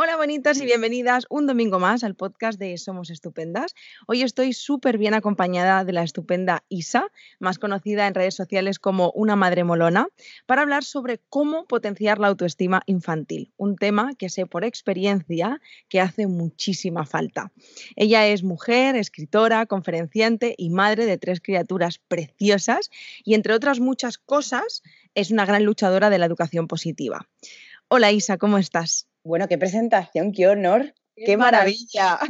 Hola bonitas y bienvenidas un domingo más al podcast de Somos Estupendas. Hoy estoy súper bien acompañada de la estupenda Isa, más conocida en redes sociales como una madre molona, para hablar sobre cómo potenciar la autoestima infantil, un tema que sé por experiencia que hace muchísima falta. Ella es mujer, escritora, conferenciante y madre de tres criaturas preciosas y entre otras muchas cosas es una gran luchadora de la educación positiva. Hola Isa, ¿cómo estás? Bueno, qué presentación, qué honor, qué, maravilla.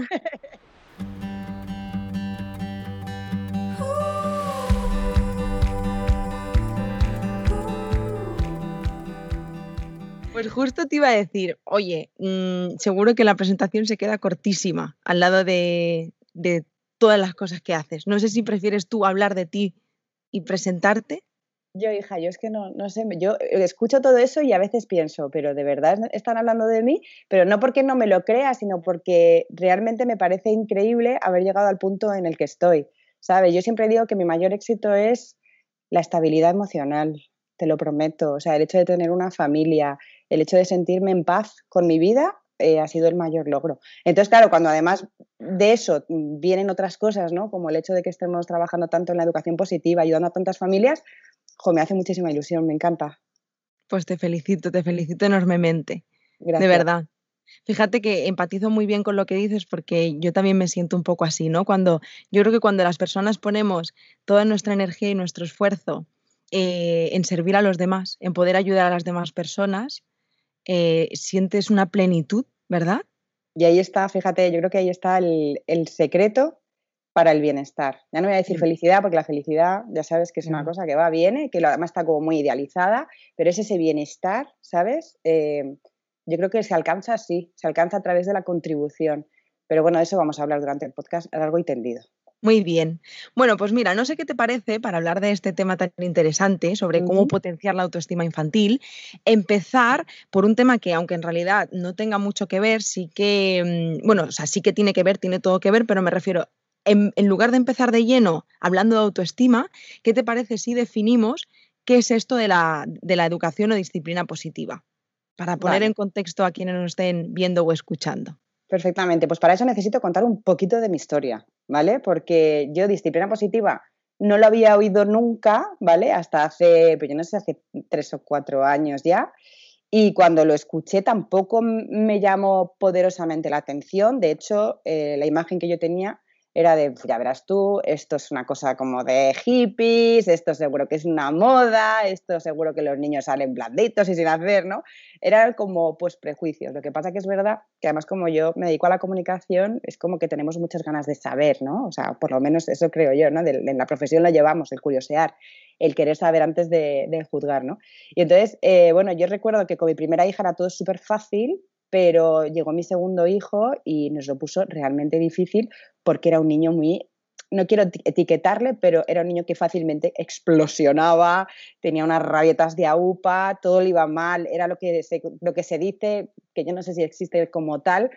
Pues justo te iba a decir, oye, mm, seguro que la presentación se queda cortísima al lado de, de todas las cosas que haces. No sé si prefieres tú hablar de ti y presentarte yo, hija, yo es que no, no sé, yo escucho todo eso y a veces pienso, pero de verdad están hablando de mí, pero no porque no me lo crea, sino porque realmente me parece increíble haber llegado al punto en el que estoy, ¿sabes? Yo siempre digo que mi mayor éxito es la estabilidad emocional, te lo prometo, o sea, el hecho de tener una familia, el hecho de sentirme en paz con mi vida eh, ha sido el mayor logro. Entonces, claro, cuando además de eso vienen otras cosas, ¿no? Como el hecho de que estemos trabajando tanto en la educación positiva, ayudando a tantas familias, me hace muchísima ilusión, me encanta. Pues te felicito, te felicito enormemente. Gracias. De verdad. Fíjate que empatizo muy bien con lo que dices porque yo también me siento un poco así, ¿no? Cuando yo creo que cuando las personas ponemos toda nuestra energía y nuestro esfuerzo eh, en servir a los demás, en poder ayudar a las demás personas, eh, sientes una plenitud, ¿verdad? Y ahí está, fíjate, yo creo que ahí está el, el secreto para el bienestar. Ya no voy a decir mm. felicidad, porque la felicidad ya sabes que es una cosa que va, viene, que además está como muy idealizada, pero es ese bienestar, ¿sabes? Eh, yo creo que se alcanza así, se alcanza a través de la contribución. Pero bueno, de eso vamos a hablar durante el podcast largo y tendido. Muy bien. Bueno, pues mira, no sé qué te parece para hablar de este tema tan interesante sobre cómo potenciar la autoestima infantil, empezar por un tema que aunque en realidad no tenga mucho que ver, sí que, mm, bueno, o sea, sí que tiene que ver, tiene todo que ver, pero me refiero en, lugar de empezar de lleno hablando de autoestima, ¿qué te parece si definimos qué es esto de la, educación o disciplina positiva? Para poner en contexto a quienes nos estén viendo o escuchando. Perfectamente, pues para eso necesito contar un poquito de mi historia, ¿vale? Porque yo disciplina positiva no lo había oído nunca, ¿vale? Hasta hace, pues yo no sé, hace tres o cuatro años ya. Y cuando lo escuché tampoco me llamó poderosamente la atención. De hecho, eh, la imagen que yo tenía era de, ya verás tú, esto es una cosa como de hippies, esto seguro que es una moda, esto seguro que los niños salen blanditos y sin hacer, ¿no? Eran como pues prejuicios. Lo que pasa que es verdad que además como yo me dedico a la comunicación, es como que tenemos muchas ganas de saber, ¿no? O sea, por lo menos eso creo yo, ¿no? en la profesión lo llevamos, el curiosear, el querer saber antes de, juzgar, ¿no? Y entonces, eh, bueno, yo recuerdo que con mi primera hija era todo súper fácil, pero llegó mi segundo hijo y nos lo puso realmente difícil porque era un niño muy, no quiero etiquetarle, pero era un niño que fácilmente explosionaba, tenía unas rabietas de aupa, todo le iba mal, era lo que se, lo que se dice, que yo no sé si existe como tal,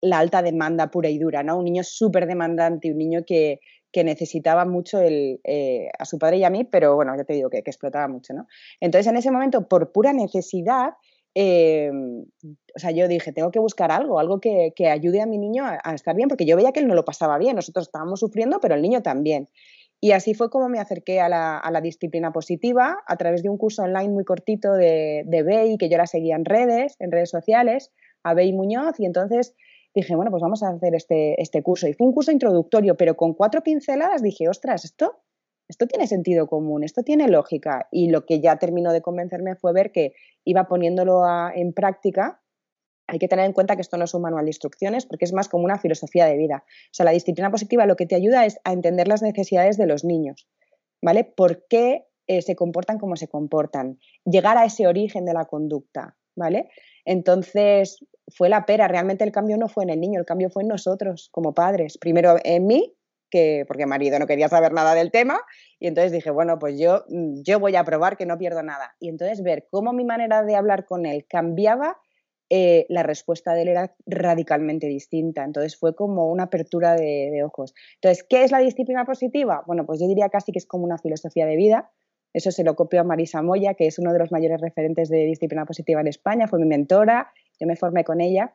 la alta demanda pura y dura, ¿no? Un niño súper demandante, un niño que, que necesitaba mucho el, eh, a su padre y a mí, pero bueno, ya te digo que, que explotaba mucho, ¿no? Entonces, en ese momento, por pura necesidad, Em, o sea, yo dije, tengo que buscar algo, algo que, ayude a mi niño a, estar bien, porque yo veía que él no lo pasaba bien, nosotros estábamos sufriendo, pero el niño también. Y así fue como me acerqué a la, disciplina positiva a través de un curso online muy cortito de, de Bey, que yo la seguía en redes, en redes sociales, a Bey Muñoz, y entonces dije, bueno, pues vamos a hacer este, este curso. Y fue un curso introductorio, pero con cuatro pinceladas dije, ostras, esto esto tiene sentido común, esto tiene lógica. Y lo que ya terminó de convencerme fue ver que iba poniéndolo en práctica. Hay que tener en cuenta que esto no es un manual de instrucciones porque es más como una filosofía de vida. O sea, la disciplina positiva lo que te ayuda es a entender las necesidades de los niños, ¿vale? ¿Por qué eh, se comportan como se comportan? Llegar a ese origen de la conducta, ¿vale? Entonces, fue la pera, realmente el cambio no fue en el niño, el cambio fue en nosotros como padres. Primero en mí que, porque marido no quería saber nada del tema, y entonces dije, bueno, pues yo, mm, yo voy a probar que no pierdo nada. Y entonces ver cómo mi manera de hablar con él cambiaba, eh, la respuesta de él era radicalmente distinta. Entonces fue como una apertura de, ojos. Entonces, ¿qué es la disciplina positiva? Bueno, pues yo diría casi que es como una filosofía de vida. Eso se lo copió a Marisa Moya, que es uno de los mayores referentes de disciplina positiva en España, fue mi mentora, yo me formé con ella.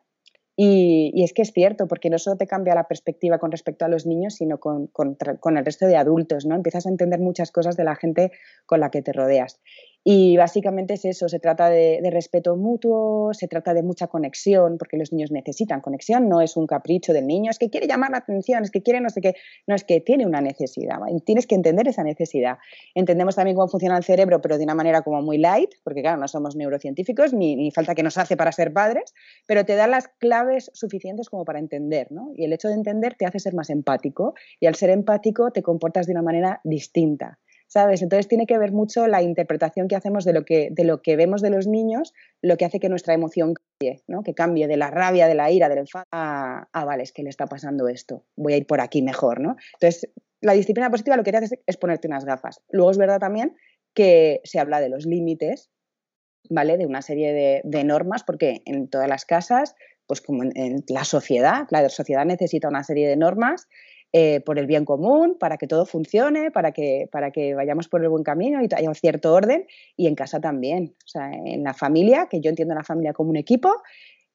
Y, es que es cierto, porque no solo te cambia la perspectiva con respecto a los niños, sino con, con, el resto de adultos, ¿no? Empiezas a entender muchas cosas de la gente con la que te rodeas. Y básicamente es eso, se trata de, respeto mutuo, se trata de mucha conexión, porque los niños necesitan conexión, no es un capricho del niño, es que quiere llamar la atención, es que quiere no sé qué, no es que tiene una necesidad, tienes que entender esa necesidad. Entendemos también cómo funciona el cerebro, pero de una manera como muy light, porque claro, no somos neurocientíficos, ni, ni falta que nos hace para ser padres, pero te da las claves suficientes como para entender, ¿no? Y el hecho de entender te hace ser más empático, y al ser empático te comportas de una manera distinta. ¿Sabes? Entonces tiene que ver mucho la interpretación que hacemos de lo que, de lo que vemos de los niños, lo que hace que nuestra emoción cambie, ¿no? Que cambie de la rabia, de la ira, del enfado a, ah, vale, es que le está pasando esto, voy a ir por aquí mejor, ¿no? Entonces, la disciplina positiva lo que hace es, ponerte unas gafas. Luego es verdad también que se habla de los límites, ¿vale? De una serie de, de normas, porque en todas las casas pues como en, la sociedad, la sociedad necesita una serie de normas eh, por el bien común, para que todo funcione, para que, para que vayamos por el buen camino y haya un cierto orden, y en casa también. O sea, en la familia, que yo entiendo la familia como un equipo,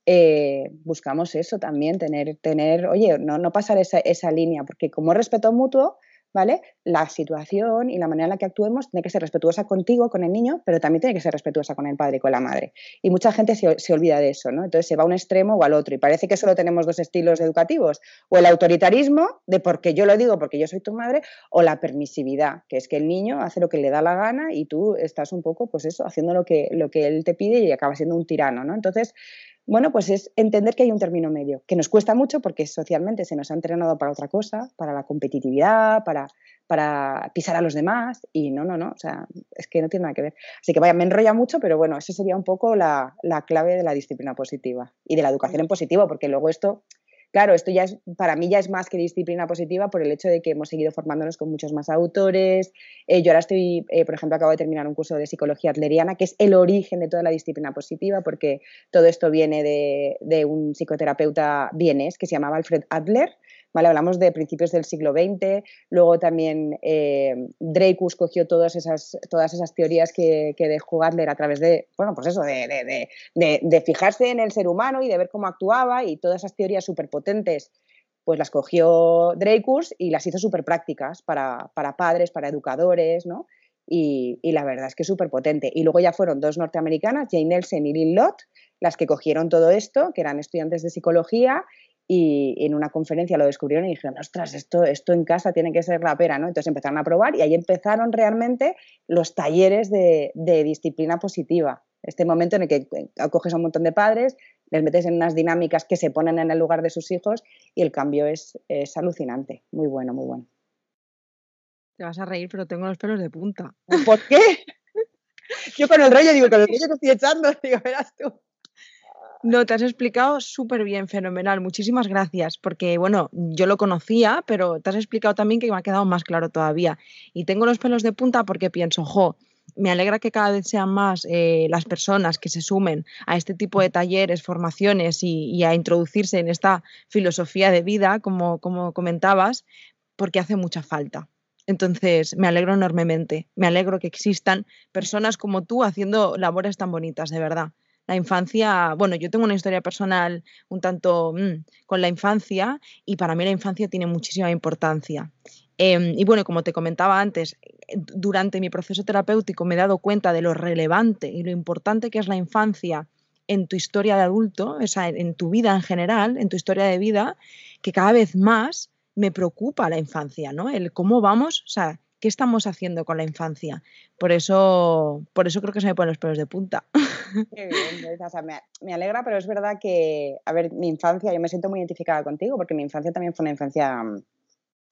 eh, buscamos eso también, tener, tener oye, no, no pasar esa, esa línea, porque como respeto mutuo, ¿vale? La situación y la manera en la que actuemos tiene que ser respetuosa contigo, con el niño, pero también tiene que ser respetuosa con el padre y con la madre. Y mucha gente se, olvida de eso, ¿no? Entonces se va a un extremo o al otro y parece que solo tenemos dos estilos educativos, o el autoritarismo, de porque yo lo digo, porque yo soy tu madre, o la permisividad, que es que el niño hace lo que le da la gana y tú estás un poco, pues eso, haciendo lo que, lo que él te pide y acaba siendo un tirano, ¿no? Entonces, bueno, pues es entender que hay un término medio, que nos cuesta mucho porque socialmente se nos ha entrenado para otra cosa, para la competitividad, para, para pisar a los demás, y no, no, no, o sea, es que no tiene nada que ver. Así que vaya, me enrolla mucho, pero bueno, esa sería un poco la, la clave de la disciplina positiva y de la educación en positivo, porque luego esto Claro, esto ya es, para mí ya es más que disciplina positiva por el hecho de que hemos seguido formándonos con muchos más autores. Eh, yo ahora estoy, eh, por ejemplo, acabo de terminar un curso de psicología adleriana, que es el origen de toda la disciplina positiva, porque todo esto viene de, de un psicoterapeuta vienés que se llamaba Alfred Adler, Hablamos de principios del siglo XX, luego también eh, Dreykus cogió todas esas, todas esas teorías que, que dejó Adler a través de, bueno, pues eso, de, de, fijarse en el ser humano y de ver cómo actuaba y todas esas teorías súper potentes pues las cogió Dreykus y las hizo súper prácticas para, para, padres, para educadores, ¿no? Y, y la verdad es que es súper potente. Y luego ya fueron dos norteamericanas, Jane Nelson y Lynn Lott, las que cogieron todo esto, que eran estudiantes de psicología, y en una conferencia lo descubrieron y dijeron, ostras, esto, esto en casa tiene que ser la pera, ¿no? Entonces empezaron a probar y ahí empezaron realmente los talleres de, disciplina positiva. Este momento en el que acoges a un montón de padres, les metes en unas dinámicas que se ponen en el lugar de sus hijos y el cambio es, es alucinante. Muy bueno, muy bueno. Te vas a reír, pero tengo los pelos de punta. ¿Por qué? Yo con el rollo digo, con el rollo que estoy echando, digo, verás tú. No, te has explicado súper bien, fenomenal. Muchísimas gracias, porque bueno, yo lo conocía, pero te has explicado también que me ha quedado más claro todavía. Y tengo los pelos de punta porque pienso, jo, me alegra que cada vez sean más eh, las personas que se sumen a este tipo de talleres, formaciones y, a introducirse en esta filosofía de vida, como, como comentabas, porque hace mucha falta. Entonces, me alegro enormemente. Me alegro que existan personas como tú haciendo labores tan bonitas, de verdad la infancia, bueno, yo tengo una historia personal un tanto mm, con la infancia y para mí la infancia tiene muchísima importancia. Em, y bueno, como te comentaba antes, durante mi proceso terapéutico me he dado cuenta de lo relevante y lo importante que es la infancia en tu historia de adulto, o sea, en tu vida en general, en tu historia de vida, que cada vez más me preocupa la infancia, ¿no? El cómo vamos, o sea, ¿qué estamos haciendo con la infancia? Por eso, por eso creo que se me ponen los pelos de punta. Qué bien, o me, alegra, pero es verdad que, a ver, mi infancia, yo me siento muy identificada contigo porque mi infancia también fue una infancia mm,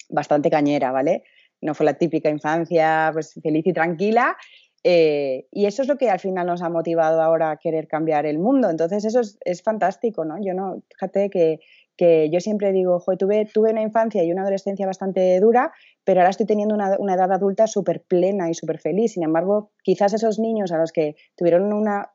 bastante cañera, ¿vale? No fue la típica infancia pues, feliz y tranquila. Eh, y eso es lo que al final nos ha motivado ahora a querer cambiar el mundo. Entonces, eso es, es fantástico, ¿no? Yo no, fíjate que, que yo siempre digo, joder, tuve, tuve una infancia y una adolescencia bastante dura, pero ahora estoy teniendo una, una edad adulta súper plena y súper feliz. Sin embargo, quizás esos niños a los que tuvieron una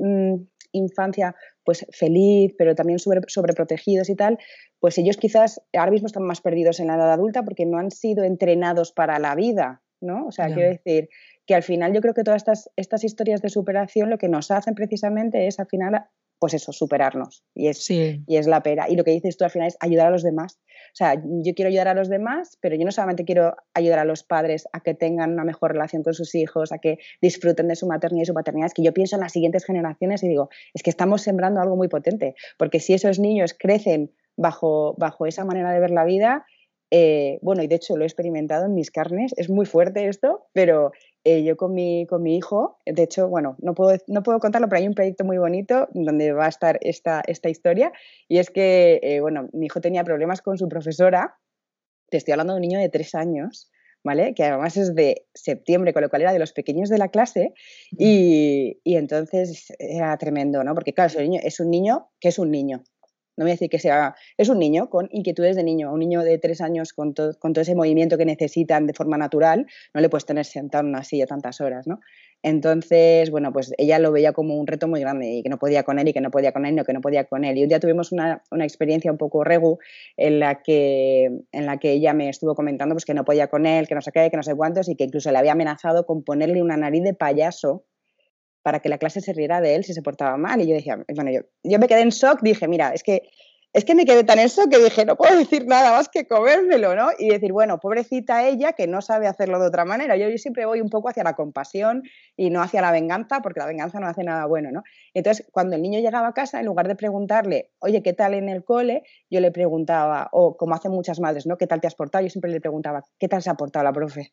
Mm, infancia pues feliz, pero también sobre, sobreprotegidos y tal, pues ellos quizás ahora mismo están más perdidos en la edad adulta porque no han sido entrenados para la vida, ¿no? O sea, quiero decir que al final yo creo que todas estas, estas historias de superación lo que nos hacen precisamente es al final pues eso, superarnos. Y es, y es la pera. Y lo que dices tú al final es ayudar a los demás. O sea, yo quiero ayudar a los demás, pero yo no solamente quiero ayudar a los padres a que tengan una mejor relación con sus hijos, a que disfruten de su maternidad y su paternidad, es que yo pienso en las siguientes generaciones y digo, es que estamos sembrando algo muy potente, porque si esos niños crecen bajo, bajo esa manera de ver la vida, eh, bueno, y de hecho lo he experimentado en mis carnes, es muy fuerte esto, pero eh, yo con mi, con mi hijo, de hecho, bueno, no puedo, no puedo contarlo, pero hay un proyecto muy bonito donde va a estar esta, esta historia, y es que, eh, bueno, mi hijo tenía problemas con su profesora, te estoy hablando de un niño de tres años, ¿vale? Que además es de septiembre, con lo cual era de los pequeños de la clase, y, y entonces era tremendo, ¿no? Porque claro, niño es un niño que es un niño, no voy a decir que sea, es un niño con inquietudes de niño, un niño de tres años con, todo ese movimiento que necesitan de forma natural, no le puedes tener sentado en una silla tantas horas, ¿no? Entonces, bueno, pues ella lo veía como un reto muy grande y que no podía con él y que no podía con él, no que no podía con él. Y un día tuvimos una, una experiencia un poco regu en la, que, en la que ella me estuvo comentando pues, que no podía con él, que no sé qué, que no sé cuántos y que incluso le había amenazado con ponerle una nariz de payaso para que la clase se riera de él si se portaba mal. Y yo decía, bueno, yo, yo me quedé en shock, dije, mira, es que es que me quedé tan en shock que dije, no puedo decir nada más que comérmelo, ¿no? Y decir, bueno, pobrecita ella que no sabe hacerlo de otra manera. Yo, yo siempre voy un poco hacia la compasión y no hacia la venganza, porque la venganza no hace nada bueno, ¿no? Entonces, cuando el niño llegaba a casa, en lugar de preguntarle, oye, ¿qué tal en el cole? Yo le preguntaba, o como hacen muchas madres, ¿no? ¿Qué tal te has portado? Yo siempre le preguntaba, ¿qué tal se ha portado la profe?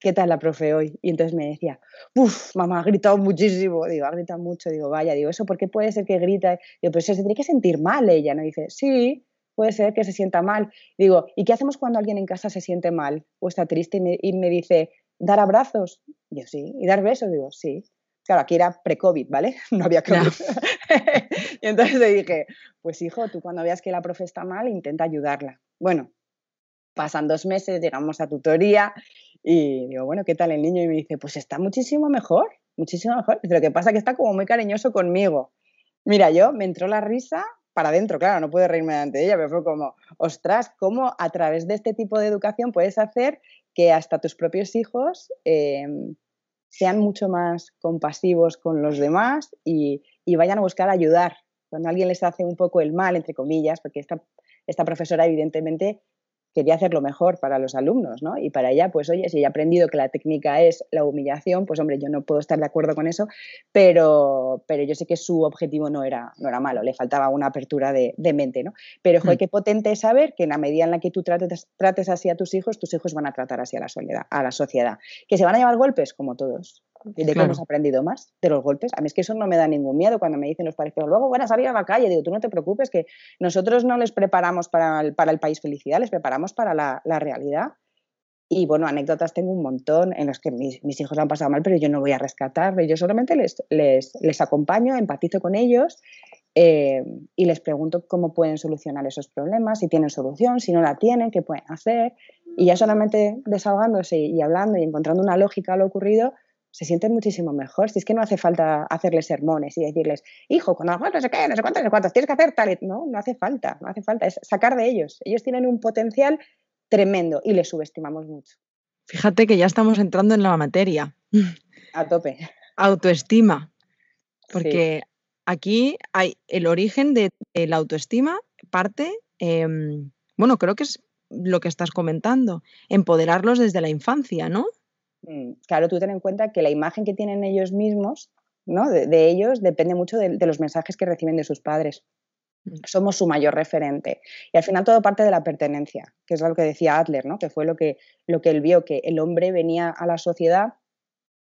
¿Qué tal la profe hoy? Y entonces me decía, uff, mamá, ha gritado muchísimo. Digo, ha gritado mucho. Digo, vaya, digo, ¿eso por qué puede ser que grita? Digo, pero se tiene que sentir mal ella, ¿no? dice, sí, puede ser que se sienta mal. Digo, ¿y qué hacemos cuando alguien en casa se siente mal o está triste y me, dice, dar abrazos? Yo, sí. ¿Y dar besos? Digo, sí. Claro, aquí era pre-COVID, ¿vale? No había COVID. y entonces le dije, pues hijo, tú cuando veas que la profe está mal, intenta ayudarla. Bueno, pasan dos meses, llegamos a tutoría y digo, bueno, ¿qué tal el niño? Y me dice, pues está muchísimo mejor, muchísimo mejor. Dice, lo que pasa es que está como muy cariñoso conmigo. Mira, yo me entró la risa para adentro, claro, no puedo reírme delante de ella, pero fue como, ostras, ¿cómo a través de este tipo de educación puedes hacer que hasta tus propios hijos em, sean mucho más compasivos con los demás y, y, vayan a buscar ayudar? Cuando alguien les hace un poco el mal, entre comillas, porque esta, esta profesora evidentemente quería hacerlo mejor para los alumnos, ¿no? Y para ella, pues oye, si he aprendido que la técnica es la humillación, pues hombre, yo no puedo estar de acuerdo con eso, pero, pero yo sé que su objetivo no era, no era malo, le faltaba una apertura de, mente, ¿no? Pero, joder, mm. qué potente es saber que en la medida en la que tú trates, trates así a tus hijos, tus hijos van a tratar así a la, soledad, a la sociedad. ¿Que se van a llevar golpes? Como todos, de que hemos aprendido más de los golpes. A mí es que eso no me da ningún miedo cuando me dicen los padres, pero luego a salir a la calle. Digo, tú no te preocupes, que nosotros no les preparamos para el, para el país felicidad, les preparamos para la, la, realidad. Y bueno, anécdotas tengo un montón en los que mis, mis hijos han pasado mal, pero yo no voy a rescatar. Yo solamente les, les, les acompaño, empatizo con ellos eh, y les pregunto cómo pueden solucionar esos problemas, si tienen solución, si no la tienen, qué pueden hacer. Y ya solamente desahogándose y hablando y encontrando una lógica a lo ocurrido, se sienten muchísimo mejor. Si es que no hace falta hacerles sermones y decirles, hijo, cuando no sé qué, no sé cuántos, no sé cuántos, tienes que hacer tal. No, no hace falta, no hace falta. Es sacar de ellos. Ellos tienen un potencial tremendo y les subestimamos mucho. Fíjate que ya estamos entrando en la materia. A tope. Autoestima. Porque aquí hay el origen de, la autoestima, parte, em, bueno, creo que es lo que estás comentando, empoderarlos desde la infancia, ¿no? Mm, claro, tú ten en cuenta que la imagen que tienen ellos mismos, ¿no? de, ellos, depende mucho de, los mensajes que reciben de sus padres. Mm. Somos su mayor referente. Y al final todo parte de la pertenencia, que es lo que decía Adler, ¿no? que fue lo que, lo que él vio, que el hombre venía a la sociedad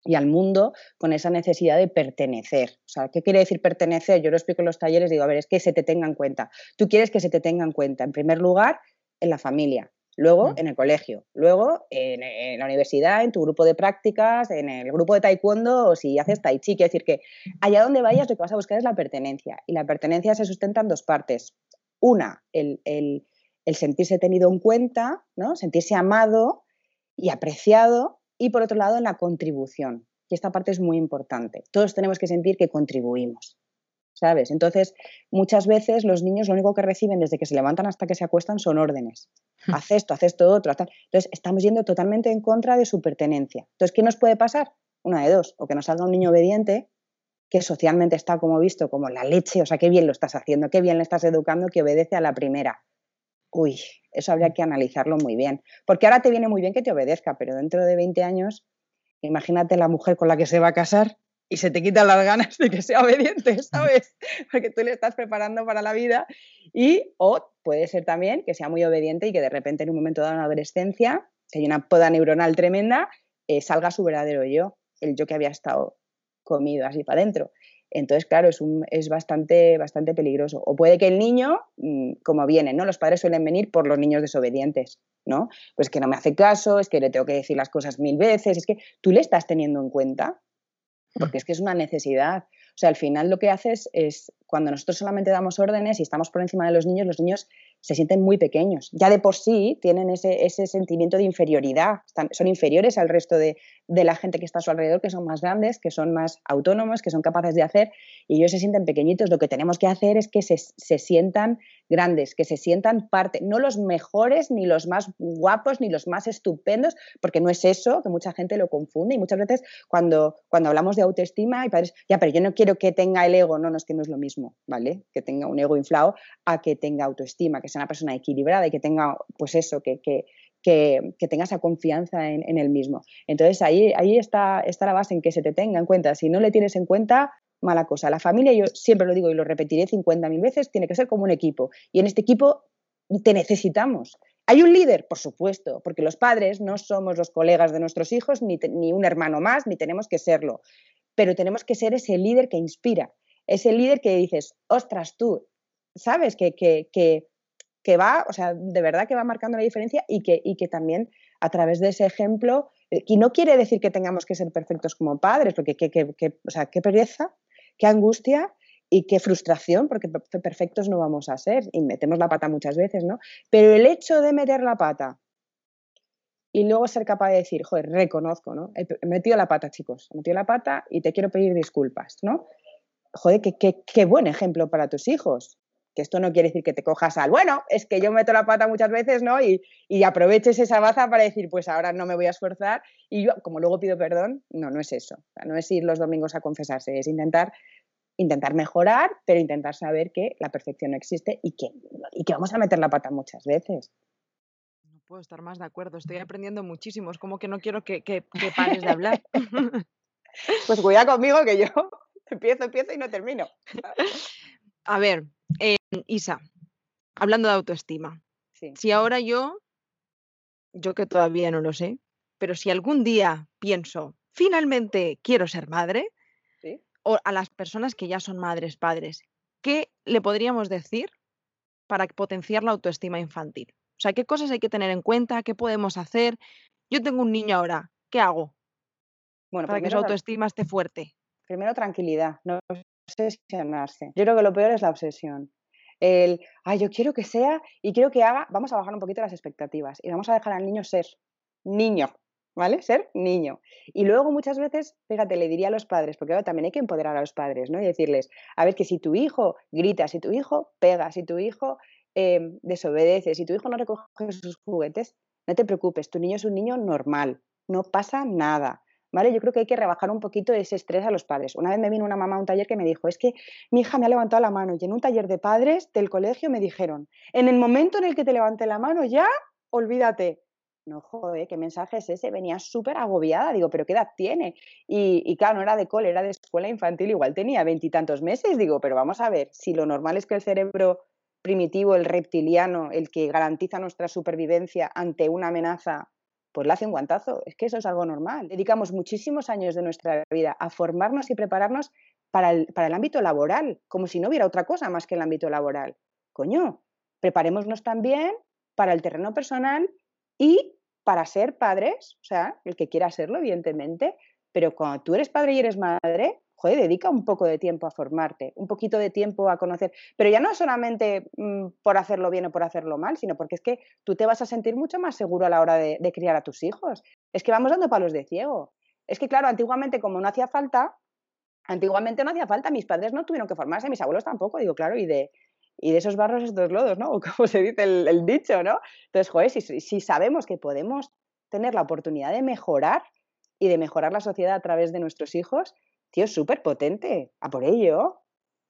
y al mundo con esa necesidad de pertenecer. O sea, ¿qué quiere decir pertenecer? Yo lo explico en los talleres, digo, a ver, es que se te tenga en cuenta. Tú quieres que se te tenga en cuenta, en primer lugar, en la familia, luego en el colegio, luego en, la universidad, en tu grupo de prácticas, en el grupo de taekwondo o si haces tai chi. Quiere decir que allá donde vayas lo que vas a buscar es la pertenencia. Y la pertenencia se sustenta en dos partes. Una, el, el, sentirse tenido en cuenta, ¿no? sentirse amado y apreciado. Y por otro lado, en la contribución. Y esta parte es muy importante. Todos tenemos que sentir que contribuimos. ¿Sabes? Entonces, muchas veces los niños lo único que reciben desde que se levantan hasta que se acuestan son órdenes. Hmm. Haz esto, haz esto, otro. Entonces, estamos yendo totalmente en contra de su pertenencia. Entonces, ¿qué nos puede pasar? Una de dos, o que nos salga un niño obediente que socialmente está como visto como la leche, o sea, qué bien lo estás haciendo, qué bien le estás educando, que obedece a la primera. Uy, eso habría que analizarlo muy bien, porque ahora te viene muy bien que te obedezca, pero dentro de 20 años, imagínate la mujer con la que se va a casar y se te quitan las ganas de que sea obediente, ¿sabes? Porque tú le estás preparando para la vida y o puede ser también que sea muy obediente y que de repente en un momento dado una adolescencia, que hay una poda neuronal tremenda, eh, salga su verdadero yo, el yo que había estado comido así para adentro. Entonces, claro, es, un, es bastante, bastante peligroso. O puede que el niño, mm, como viene, ¿no? Los padres suelen venir por los niños desobedientes, ¿no? Pues que no me hace caso, es que le tengo que decir las cosas mil veces, es que tú le estás teniendo en cuenta, porque es que es una necesidad. O sea, al final lo que haces es, cuando nosotros solamente damos órdenes y estamos por encima de los niños, los niños se sienten muy pequeños. Ya de por sí tienen ese, ese sentimiento de inferioridad, son inferiores al resto de, de, la gente que está a su alrededor, que son más grandes, que son más autónomos, que son capaces de hacer, y ellos se sienten pequeñitos. Lo que tenemos que hacer es que se, se sientan grandes, que se sientan parte, no los mejores, ni los más guapos, ni los más estupendos, porque no es eso, que mucha gente lo confunde, y muchas veces cuando, cuando hablamos de autoestima, y padres, ya, pero yo no quiero que tenga el ego, no, no es que no es lo mismo, ¿vale? Que tenga un ego inflado a que tenga autoestima, que sea una persona equilibrada y que tenga, pues eso, que, que, que, tenga esa confianza en, el mismo. Entonces ahí, ahí está, está la base en que se te tenga en cuenta. Si no le tienes en cuenta, mala cosa. La familia, yo siempre lo digo y lo repetiré 50.000 veces, tiene que ser como un equipo. Y en este equipo te necesitamos. ¿Hay un líder? Por supuesto, porque los padres no somos los colegas de nuestros hijos, ni, ni un hermano más, ni tenemos que serlo. Pero tenemos que ser ese líder que inspira, ese líder que dices, ostras, tú, sabes que, que, que, que va, o sea, de verdad que va marcando la diferencia y que, y que también a través de ese ejemplo, eh, y no quiere decir que tengamos que ser perfectos como padres, porque qué, qué, qué, o sea, qué pereza, qué angustia y qué frustración, porque perfectos no vamos a ser y metemos la pata muchas veces, ¿no? Pero el hecho de meter la pata y luego ser capaz de decir, joder, reconozco, ¿no? He metido la pata, chicos, he metido la pata y te quiero pedir disculpas, ¿no? Joder, qué, qué, qué buen ejemplo para tus hijos que esto no quiere decir que te cojas al, bueno, es que yo meto la pata muchas veces, ¿no? Y, y aproveches esa baza para decir, pues ahora no me voy a esforzar y yo, como luego pido perdón, no, no es eso. no es ir los domingos a confesarse, es intentar, intentar mejorar, pero intentar saber que la perfección no existe y que, y que vamos a meter la pata muchas veces. No puedo estar más de acuerdo, estoy aprendiendo muchísimo, es como que no quiero que, que, que pares de hablar. pues cuida conmigo que yo empiezo, empiezo y no termino. A ver, eh, Isa, hablando de autoestima, Sí. si ahora yo, yo que todavía no lo sé, pero si algún día pienso, finalmente quiero ser madre, Sí. o a las personas que ya son madres, padres, ¿qué le podríamos decir para potenciar la autoestima infantil? O sea, ¿qué cosas hay que tener en cuenta? ¿Qué podemos hacer? Yo tengo un niño ahora, ¿qué hago Bueno, para que su autoestima esté fuerte? primero tranquilidad, no obsesionarse. Yo creo que lo peor es la obsesión. El, ay, yo quiero que sea y quiero que haga, vamos a bajar un poquito las expectativas y vamos a dejar al niño ser niño, ¿vale? Ser niño. Y luego muchas veces, fíjate, le diría a los padres, porque ahora también hay que empoderar a los padres, ¿no? Y decirles, a ver, que si tu hijo grita, si tu hijo pega, si tu hijo eh, desobedece, si tu hijo no recoge sus juguetes, no te preocupes, tu niño es un niño normal, no pasa nada. ¿Vale? Yo creo que hay que rebajar un poquito ese estrés a los padres. Una vez me vino una mamá a un taller que me dijo, es que mi hija me ha levantado la mano y en un taller de padres del colegio me dijeron, en el momento en el que te levante la mano ya, olvídate. No, joder, ¿qué mensaje es ese? Venía súper agobiada, digo, ¿pero qué edad tiene? Y, y, claro, no era de cole, era de escuela infantil, igual tenía veintitantos meses, digo, pero vamos a ver, si lo normal es que el cerebro primitivo, el reptiliano, el que garantiza nuestra supervivencia ante una amenaza, pues le hace un guantazo. Es que eso es algo normal. Dedicamos muchísimos años de nuestra vida a formarnos y prepararnos para el, para el ámbito laboral, como si no hubiera otra cosa más que el ámbito laboral. Coño, preparémonos también para el terreno personal y para ser padres, o sea, el que quiera serlo, evidentemente, pero cuando tú eres padre y eres madre, joder, dedica un poco de tiempo a formarte, un poquito de tiempo a conocer, pero ya no solamente mmm, por hacerlo bien o por hacerlo mal, sino porque es que tú te vas a sentir mucho más seguro a la hora de, criar a tus hijos. Es que vamos dando palos de ciego. Es que, claro, antiguamente como no hacía falta, antiguamente no hacía falta, mis padres no tuvieron que formarse, mis abuelos tampoco, digo, claro, y de, y de esos barros estos lodos, ¿no? Como se dice el, el dicho, ¿no? Entonces, joder, si, si sabemos que podemos tener la oportunidad de mejorar y de mejorar la sociedad a través de nuestros hijos, tío, súper potente, a por ello,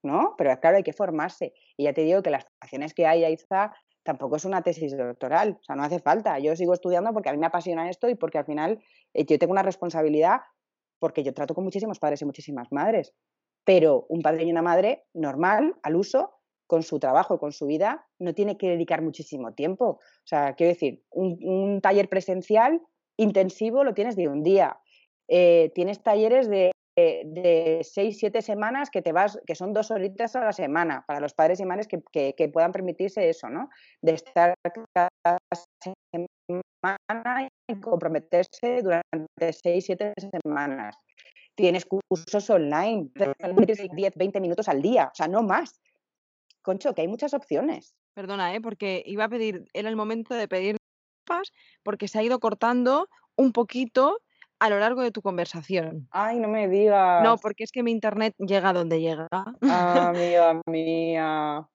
¿no? Pero claro, hay que formarse. Y ya te digo que las formaciones que hay, Aiza, tampoco es una tesis doctoral, o sea, no hace falta. Yo sigo estudiando porque a mí me apasiona esto y porque al final eh, yo tengo una responsabilidad porque yo trato con muchísimos padres y muchísimas madres. Pero un padre y una madre normal, al uso, con su trabajo y con su vida, no tiene que dedicar muchísimo tiempo. O sea, quiero decir, un, taller presencial intensivo lo tienes de un día. Eh, tienes talleres de, de, seis, siete semanas que te vas, que son dos horitas a la semana, para los padres y madres que, que, puedan permitirse eso, ¿no? De estar cada semana y comprometerse durante seis, siete semanas. Tienes cursos online, 10, 20 minutos al día, o sea, no más. Concho, que hay muchas opciones. Perdona, ¿eh? porque iba a pedir, era el momento de pedir porque se ha ido cortando un poquito a lo largo de tu conversación. Ay, no me digas. No, porque es que mi internet llega donde llega. Ah, mía, mía.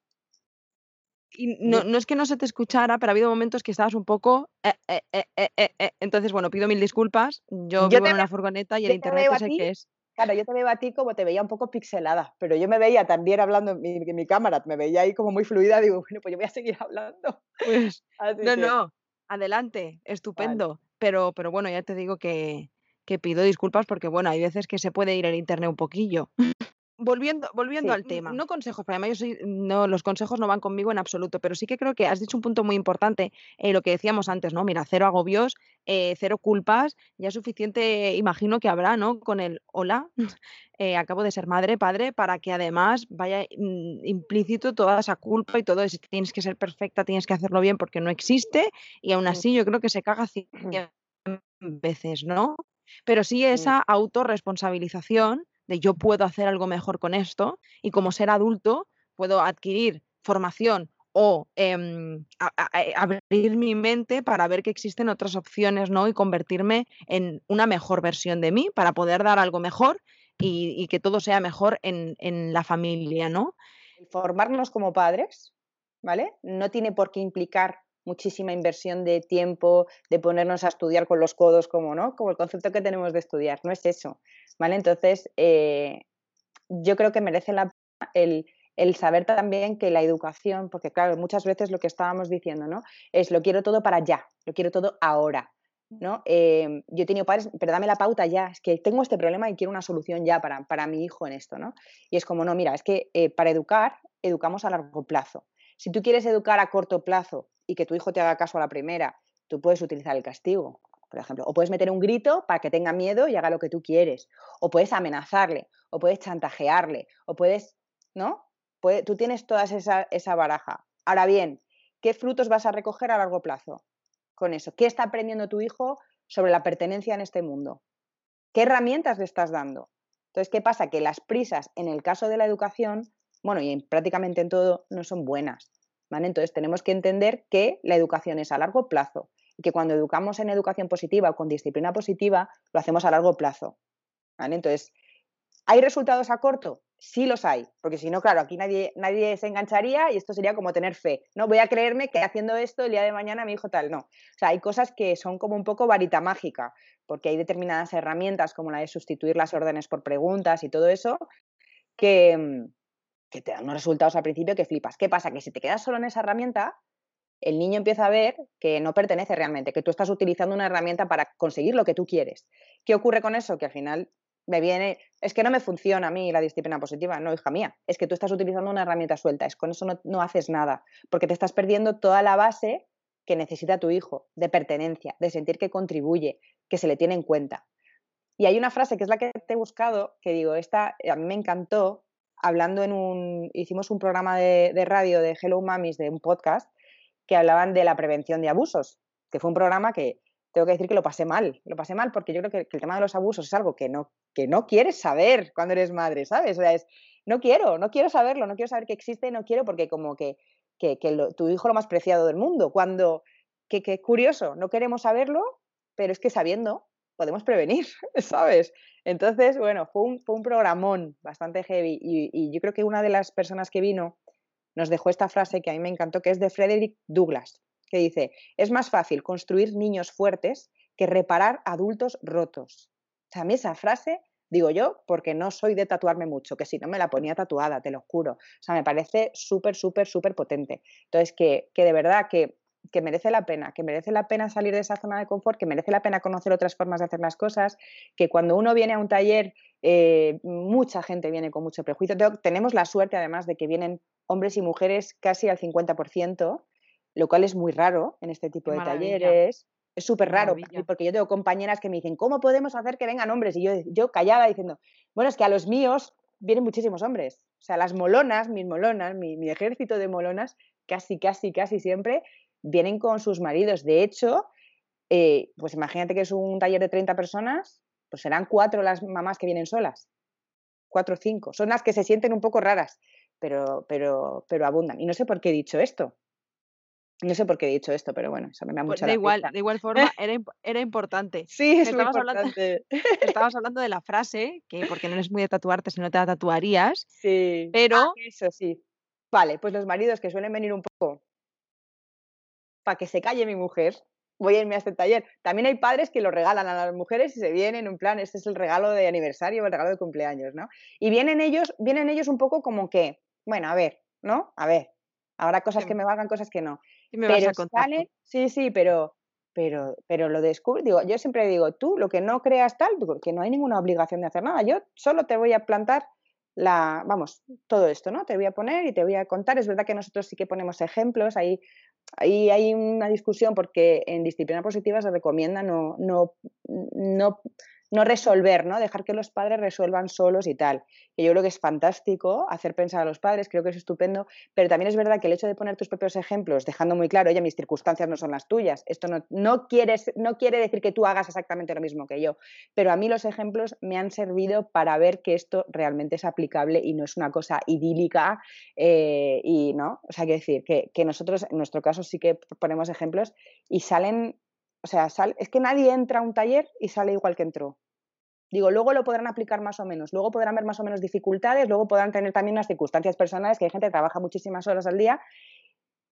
Y no, no, es que no se te escuchara, pero ha habido momentos que estabas un poco. Eh, eh, eh, entonces, bueno, pido mil disculpas. Yo, vivo en una furgoneta y el internet es el que es. Claro, yo te veo a ti como te veía un poco pixelada, pero yo me veía también hablando en mi, mi cámara, me veía ahí como muy fluida, digo, bueno, pues yo voy a seguir hablando. Pues, no, no, adelante, estupendo. Pero, pero bueno, ya te digo que, que pido disculpas porque, bueno, hay veces que se puede ir el internet un poquillo. Volviendo, volviendo al tema, no consejos, para mí yo soy, no, los consejos no van conmigo en absoluto, pero sí que creo que has dicho un punto muy importante, eh, lo que decíamos antes, ¿no? Mira, cero agobios, eh, cero culpas, ya suficiente, imagino que habrá, ¿no? Con el hola, eh, acabo de ser madre, padre, para que además vaya mm, implícito toda esa culpa y todo eso, tienes que ser perfecta, tienes que hacerlo bien porque no existe, y aún así yo creo que se caga cien veces, ¿no? Pero sí esa autorresponsabilización de yo puedo hacer algo mejor con esto y como ser adulto puedo adquirir formación o em, eh, abrir mi mente para ver que existen otras opciones, ¿no? Y convertirme en una mejor versión de mí para poder dar algo mejor y, que todo sea mejor en, en, la familia, ¿no? Formarnos como padres, ¿vale? No tiene por qué implicar muchísima inversión de tiempo, de ponernos a estudiar con los codos, como, ¿no? como el concepto que tenemos de estudiar, no es eso. ¿vale? Entonces, eh, yo creo que merece la pena el, el saber también que la educación, porque claro, muchas veces lo que estábamos diciendo, ¿no? Es lo quiero todo para ya, lo quiero todo ahora. ¿no? Eh, yo he tenido padres, pero dame la pauta ya, es que tengo este problema y quiero una solución ya para, para mi hijo en esto, ¿no? Y es como, no, mira, es que eh, para educar, educamos a largo plazo. Si tú quieres educar a corto plazo y que tu hijo te haga caso a la primera, tú puedes utilizar el castigo, por ejemplo. O puedes meter un grito para que tenga miedo y haga lo que tú quieres. O puedes amenazarle, o puedes chantajearle, o puedes, ¿no? tú tienes toda esa, esa baraja. Ahora bien, ¿qué frutos vas a recoger a largo plazo con eso? ¿Qué está aprendiendo tu hijo sobre la pertenencia en este mundo? ¿Qué herramientas le estás dando? Entonces, ¿qué pasa? Que las prisas en el caso de la educación, bueno, y prácticamente en todo, no son buenas. Entonces tenemos que entender que la educación es a largo plazo y que cuando educamos en educación positiva o con disciplina positiva, lo hacemos a largo plazo. Entonces, ¿hay resultados a corto? Sí los hay, porque si no, claro, aquí nadie, nadie se engancharía y esto sería como tener fe. No voy a creerme que haciendo esto el día de mañana mi hijo tal, no. O sea, hay cosas que son como un poco varita mágica, porque hay determinadas herramientas como la de sustituir las órdenes por preguntas y todo eso, que, mm, que te dan unos resultados al principio que flipas. ¿Qué pasa? Que si te quedas solo en esa herramienta, el niño empieza a ver que no pertenece realmente, que tú estás utilizando una herramienta para conseguir lo que tú quieres. ¿Qué ocurre con eso? Que al final me viene, es que no me funciona a mí la disciplina positiva, no, hija mía, es que tú estás utilizando una herramienta suelta, es con eso no, no haces nada, porque te estás perdiendo toda la base que necesita tu hijo, de pertenencia, de sentir que contribuye, que se le tiene en cuenta. Y hay una frase que es la que te he buscado, que digo, esta a mí me encantó, hablando en un, hicimos un programa de, radio de Hello Mamis, de un podcast, que hablaban de la prevención de abusos, que fue un programa que tengo que decir que lo pasé mal, lo pasé mal porque yo creo que, el tema de los abusos es algo que no, que no quieres saber cuando eres madre, ¿sabes? O sea, es, no quiero, no quiero saberlo, no quiero saber que existe, no quiero porque como que, que, tu hijo lo más preciado del mundo, cuando, que, que curioso, no queremos saberlo, pero es que sabiendo podemos prevenir, ¿sabes? Entonces, bueno, fue un, fue un programón bastante heavy y, yo creo que una de las personas que vino nos dejó esta frase que a mí me encantó, que es de Frederick Douglass, que dice, es más fácil construir niños fuertes que reparar adultos rotos. O sea, a mí esa frase Digo yo, porque no soy de tatuarme mucho, que si no me la ponía tatuada, te lo juro. O sea, me parece súper, súper, súper potente. Entonces, que, que de verdad que, que merece la pena, que merece la pena salir de esa zona de confort, que merece la pena conocer otras formas de hacer las cosas, que cuando uno viene a un taller, eh, mucha gente viene con mucho prejuicio. Tenemos la suerte, además, de que vienen hombres y mujeres casi al 50%, lo cual es muy raro en este tipo de talleres. Es súper raro, porque yo tengo compañeras que me dicen, ¿cómo podemos hacer que vengan hombres? Y yo, yo callada diciendo, bueno, es que a los míos vienen muchísimos hombres. O sea, las molonas, mis molonas, mi, ejército de molonas, casi, casi, casi siempre vienen con sus maridos. De hecho, eh, pues imagínate que es un taller de 30 personas, pues serán cuatro las mamás que vienen solas. Cuatro o cinco. Son las que se sienten un poco raras, pero, pero, pero abundan. Y no sé por qué he dicho esto. No sé por qué he dicho esto, pero bueno, eso me da pues mucha da igual, de igual forma, era, era importante. Sí, es estabas importante. Hablando, estabas hablando de la frase, que porque no eres muy de tatuarte, si no te la tatuarías. Sí. Pero. Ah, eso sí. Vale, pues los maridos que suelen venir un poco para que se calle mi mujer, voy a irme a este taller. También hay padres que lo regalan a las mujeres y se vienen en plan, este es el regalo de aniversario el regalo de cumpleaños, ¿no? Y vienen ellos, vienen ellos un poco como que, bueno, a ver, ¿no? A ver, habrá cosas que me valgan, cosas que no me pero vas a sí, sí, pero, pero, pero lo descubro, digo, yo siempre digo, tú lo que no creas tal, porque no hay ninguna obligación de hacer nada, yo solo te voy a plantar la, vamos, todo esto, ¿no? Te voy a poner y te voy a contar. Es verdad que nosotros sí que ponemos ejemplos, ahí, ahí hay una discusión porque en disciplina positiva se recomienda no, no, no no resolver, ¿no? Dejar que los padres resuelvan solos y tal. Y yo creo que es fantástico hacer pensar a los padres, creo que es estupendo, pero también es verdad que el hecho de poner tus propios ejemplos, dejando muy claro, oye, mis circunstancias no son las tuyas, esto no, no, quieres, no quiere decir que tú hagas exactamente lo mismo que yo, pero a mí los ejemplos me han servido para ver que esto realmente es aplicable y no es una cosa idílica eh, y, ¿no? O sea, que decir que, que nosotros en nuestro caso sí que ponemos ejemplos y salen o sea, es que nadie entra a un taller y sale igual que entró. Digo, luego lo podrán aplicar más o menos, luego podrán ver más o menos dificultades, luego podrán tener también unas circunstancias personales, que hay gente que trabaja muchísimas horas al día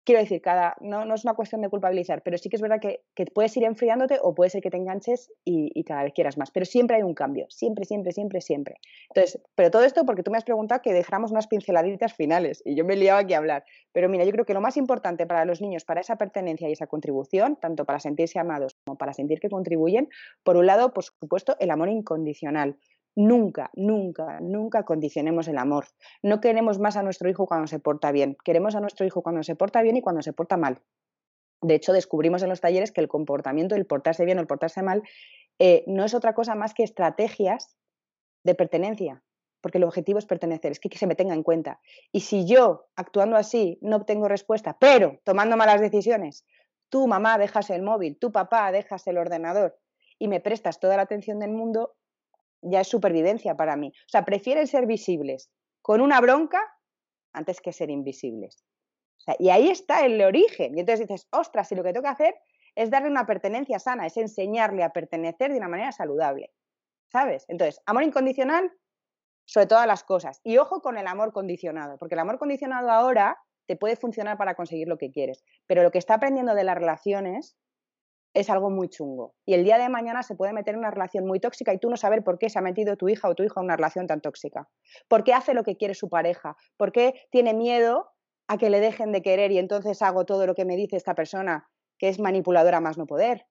quiero decir, cada, no, no, es una cuestión de culpabilizar, pero sí que es verdad que, que puedes ir enfriándote o puede ser que te enganches y, y, cada vez quieras más. Pero siempre hay un cambio, siempre, siempre, siempre, siempre. Entonces, pero todo esto porque tú me has preguntado que dejáramos unas pinceladitas finales y yo me liado aquí a hablar. Pero mira, yo creo que lo más importante para los niños, para esa pertenencia y esa contribución, tanto para sentirse amados como para sentir que contribuyen, por un lado, por supuesto, el amor incondicional. Nunca, nunca, nunca condicionemos el amor. No queremos más a nuestro hijo cuando se porta bien. Queremos a nuestro hijo cuando se porta bien y cuando se porta mal. De hecho, descubrimos en los talleres que el comportamiento, el portarse bien o el portarse mal, eh, no es otra cosa más que estrategias de pertenencia, porque el objetivo es pertenecer, es que, que, se me tenga en cuenta. Y si yo, actuando así, no obtengo respuesta, pero tomando malas decisiones, tú, mamá, dejas el móvil, tu papá, dejas el ordenador y me prestas toda la atención del mundo, ya es supervivencia para mí. O sea, prefieren ser visibles con una bronca antes que ser invisibles. y ahí está el origen. Y entonces dices, ostras, si lo que tengo que hacer es darle una pertenencia sana, es enseñarle a pertenecer de una manera saludable. ¿Sabes? Entonces, amor incondicional sobre todas las cosas. Y ojo con el amor condicionado, porque el amor condicionado ahora te puede funcionar para conseguir lo que quieres, pero lo que está aprendiendo de las relaciones es algo muy chungo. Y el día de mañana se puede meter en una relación muy tóxica y tú no saber por qué se ha metido tu hija o tu hijo en una relación tan tóxica. ¿Por qué hace lo que quiere su pareja? ¿Por qué tiene miedo a que le dejen de querer y entonces hago todo lo que me dice esta persona que es manipuladora más no poder?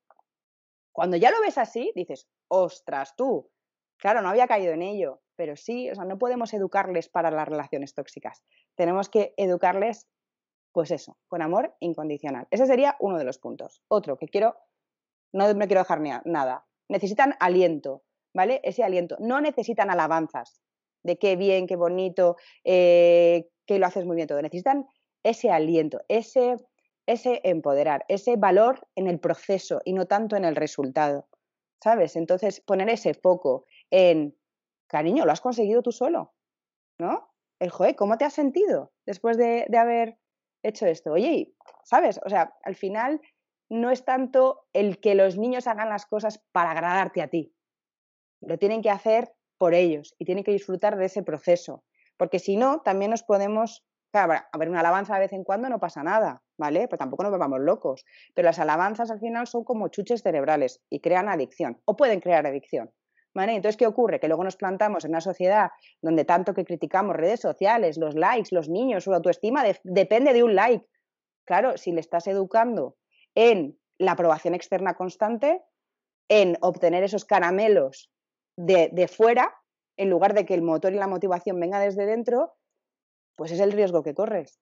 Cuando ya lo ves así, dices, ostras, tú, claro, no había caído en ello, pero sí, o sea, no podemos educarles para las relaciones tóxicas. Tenemos que educarles pues eso, con amor incondicional. Ese sería uno de los puntos. Otro que quiero no me quiero dejar nada. Necesitan aliento, ¿vale? Ese aliento. No necesitan alabanzas de qué bien, qué bonito, eh, que lo haces muy bien todo. Necesitan ese aliento, ese, ese empoderar, ese valor en el proceso y no tanto en el resultado, ¿sabes? Entonces, poner ese foco en, cariño, lo has conseguido tú solo, ¿no? El joder, ¿cómo te has sentido después de, de haber hecho esto? Oye, ¿sabes? O sea, al final no es tanto el que los niños hagan las cosas para agradarte a ti. Lo tienen que hacer por ellos y tienen que disfrutar de ese proceso. Porque si no, también nos podemos. Claro, a ver, una alabanza de vez en cuando no pasa nada, ¿vale? Pues tampoco nos volvamos locos. Pero las alabanzas al final son como chuches cerebrales y crean adicción, o pueden crear adicción. ¿Vale? Entonces, ¿qué ocurre? Que luego nos plantamos en una sociedad donde tanto que criticamos redes sociales, los likes, los niños, su autoestima, depende de un like. Claro, si le estás educando en la aprobación externa constante, en obtener esos caramelos de, de fuera, en lugar de que el motor y la motivación venga desde dentro, pues es el riesgo que corres.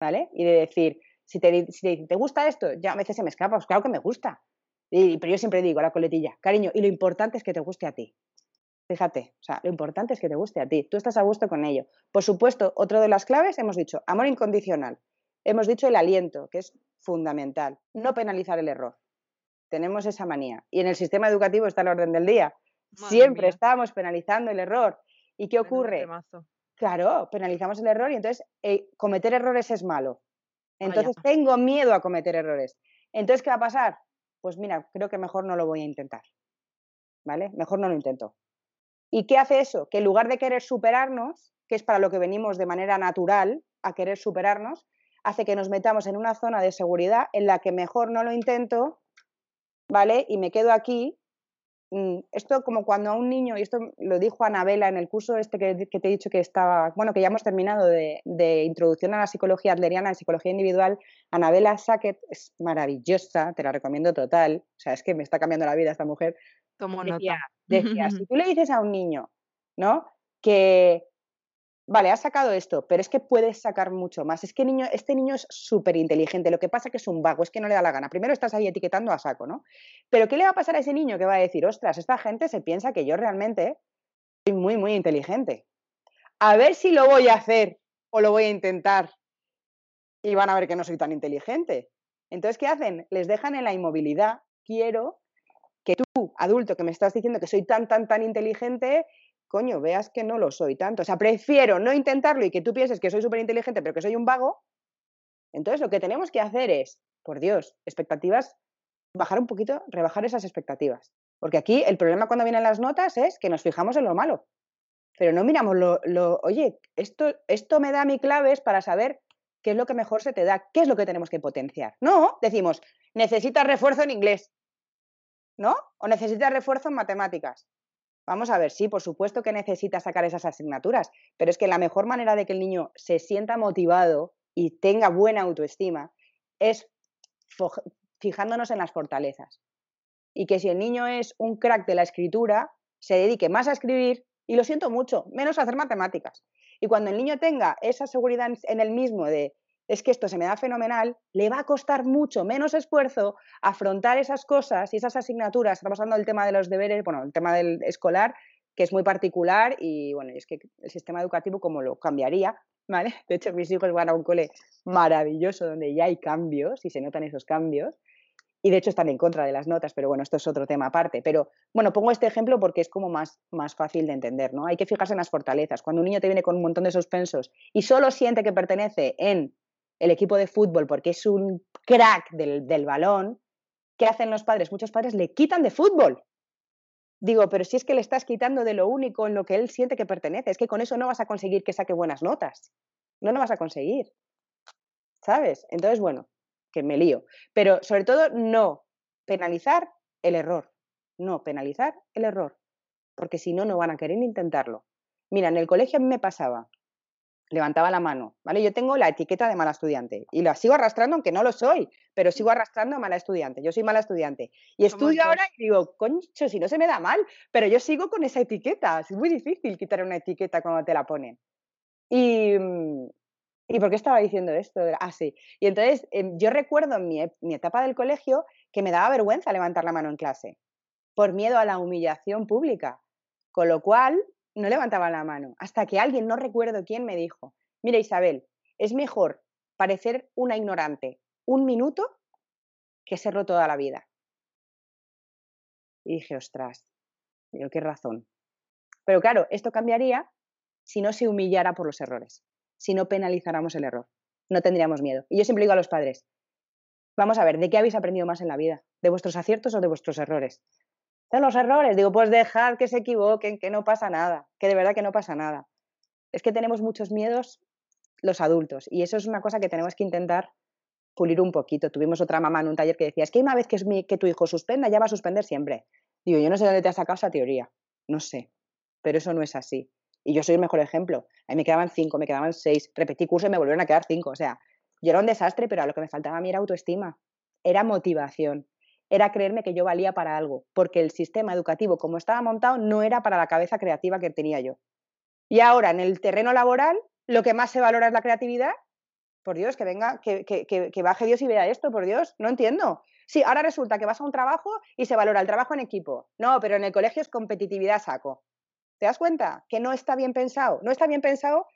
¿Vale? Y de decir, si te, si te, gusta esto, ya a veces se me escapa, pues claro que me gusta. Y, pero yo siempre digo la coletilla, cariño, y lo importante es que te guste a ti. Fíjate, o sea, lo importante es que te guste a ti, tú estás a gusto con ello. Por supuesto, otro de las claves hemos dicho amor incondicional, hemos dicho el aliento, que es fundamental, no penalizar el error. Tenemos esa manía. Y en el sistema educativo está el orden del día. Siempre estamos penalizando el error. ¿Y qué ocurre? Claro, penalizamos el error y entonces eh, cometer errores es malo. Entonces tengo miedo a cometer errores. Entonces, ¿qué va a pasar? Pues mira, creo que mejor no lo voy a intentar. ¿Vale? Mejor no lo intento. ¿Y qué hace eso? Que en lugar de querer superarnos, que es para lo que venimos de manera natural a querer superarnos, hace que nos metamos en una zona de seguridad en la que mejor no lo intento ¿vale? Y me quedo aquí. Mm, esto como cuando a un niño, y esto lo dijo Anabela en el curso este que, te he dicho que estaba, bueno, que ya hemos terminado de, introducción a la psicología adleriana, de psicología individual, Anabela Sackett es maravillosa, te la recomiendo total, o sea, es que me está cambiando la vida esta mujer. Tomo decía, Decía, si tú le dices a un niño, ¿no? Que vale, has sacado esto, pero es que puedes sacar mucho más. Es que niño, este niño es súper inteligente, lo que pasa es que es un vago, es que no le da la gana. Primero estás ahí etiquetando a saco, ¿no? Pero ¿qué le va a pasar a ese niño que va a decir, ostras, esta gente se piensa que yo realmente soy muy, muy inteligente? A ver si lo voy a hacer o lo voy a intentar y van a ver que no soy tan inteligente. Entonces, ¿qué hacen? Les dejan en la inmovilidad. Quiero que tú, adulto, que me estás diciendo que soy tan, tan, tan inteligente, coño, veas que no lo soy tanto. O sea, prefiero no intentarlo y que tú pienses que soy súper inteligente, pero que soy un vago. Entonces, lo que tenemos que hacer es, por Dios, expectativas, bajar un poquito, rebajar esas expectativas. Porque aquí el problema cuando vienen las notas es que nos fijamos en lo malo. Pero no miramos lo, lo oye, esto, esto me da mi claves para saber qué es lo que mejor se te da, qué es lo que tenemos que potenciar. No, decimos, necesitas refuerzo en inglés, ¿no? O necesitas refuerzo en matemáticas. Vamos a ver, sí, por supuesto que necesita sacar esas asignaturas, pero es que la mejor manera de que el niño se sienta motivado y tenga buena autoestima es fijándonos en las fortalezas. Y que si el niño es un crack de la escritura, se dedique más a escribir y lo siento mucho, menos a hacer matemáticas. Y cuando el niño tenga esa seguridad en él mismo de es que esto se me da fenomenal, le va a costar mucho menos esfuerzo afrontar esas cosas y esas asignaturas. Estamos hablando del tema de los deberes, bueno, el tema del escolar, que es muy particular y bueno, es que el sistema educativo como lo cambiaría, ¿vale? De hecho, mis hijos van a un cole maravilloso donde ya hay cambios y se notan esos cambios. Y de hecho están en contra de las notas, pero bueno, esto es otro tema aparte. Pero bueno, pongo este ejemplo porque es como más, más fácil de entender, ¿no? Hay que fijarse en las fortalezas. Cuando un niño te viene con un montón de suspensos y solo siente que pertenece en el equipo de fútbol porque es un crack del, balón, ¿qué hacen los padres? Muchos padres le quitan de fútbol. Digo, pero si es que le estás quitando de lo único en lo que él siente que pertenece, es que con eso no vas a conseguir que saque buenas notas. No lo vas a conseguir. ¿Sabes? Entonces, bueno, que me lío. Pero sobre todo, no penalizar el error. No penalizar el error. Porque si no, no van a querer intentarlo. Mira, en el colegio a mí me pasaba levantaba la mano, ¿vale? Yo tengo la etiqueta de mala estudiante y la sigo arrastrando aunque no lo soy, pero sigo arrastrando a mala estudiante. Yo soy mala estudiante y estudio ahora y digo, concho, si no se me da mal, pero yo sigo con esa etiqueta. Es muy difícil quitar una etiqueta cuando te la ponen. Y, mm, ¿y por qué estaba diciendo esto? Ah, sí. Y entonces em, yo recuerdo en mi, mi etapa del colegio que me daba vergüenza levantar la mano en clase por miedo a la humillación pública. Con lo cual, no levantaba la mano, hasta que alguien, no recuerdo quién, me dijo, mira Isabel, es mejor parecer una ignorante un minuto que serlo toda la vida. Y dije, ostras, digo, qué razón. Pero claro, esto cambiaría si no se humillara por los errores, si no penalizáramos el error. No tendríamos miedo. Y yo siempre digo a los padres, vamos a ver, ¿de qué habéis aprendido más en la vida? ¿De vuestros aciertos o de vuestros errores? Los errores. Digo, pues dejad que se equivoquen, que no pasa nada, que de verdad que no pasa nada. Es que tenemos muchos miedos los adultos y eso es una cosa que tenemos que intentar pulir un poquito. Tuvimos otra mamá en un taller que decía, es que una vez que, es mi, que tu hijo suspenda, ya va a suspender siempre. Digo, yo no sé dónde te has sacado esa teoría, no sé, pero eso no es así. Y yo soy el mejor ejemplo. A mí me quedaban cinco, me quedaban seis, repetí curso y me volvieron a quedar cinco. O sea, yo era un desastre, pero a lo que me faltaba a mí era autoestima, era motivación, era creerme que yo valía para algo, porque el sistema educativo como estaba montado no era para la cabeza creativa que tenía yo. Y ahora en el terreno laboral, lo que más se valora es la creatividad. Por Dios, que venga, que, que, que, baje Dios y vea esto, por Dios, no entiendo. Sí, ahora resulta que vas a un trabajo y se valora el trabajo en equipo. No, pero en el colegio es competitividad saco. ¿Te das cuenta? Que no está bien pensado. No está bien pensado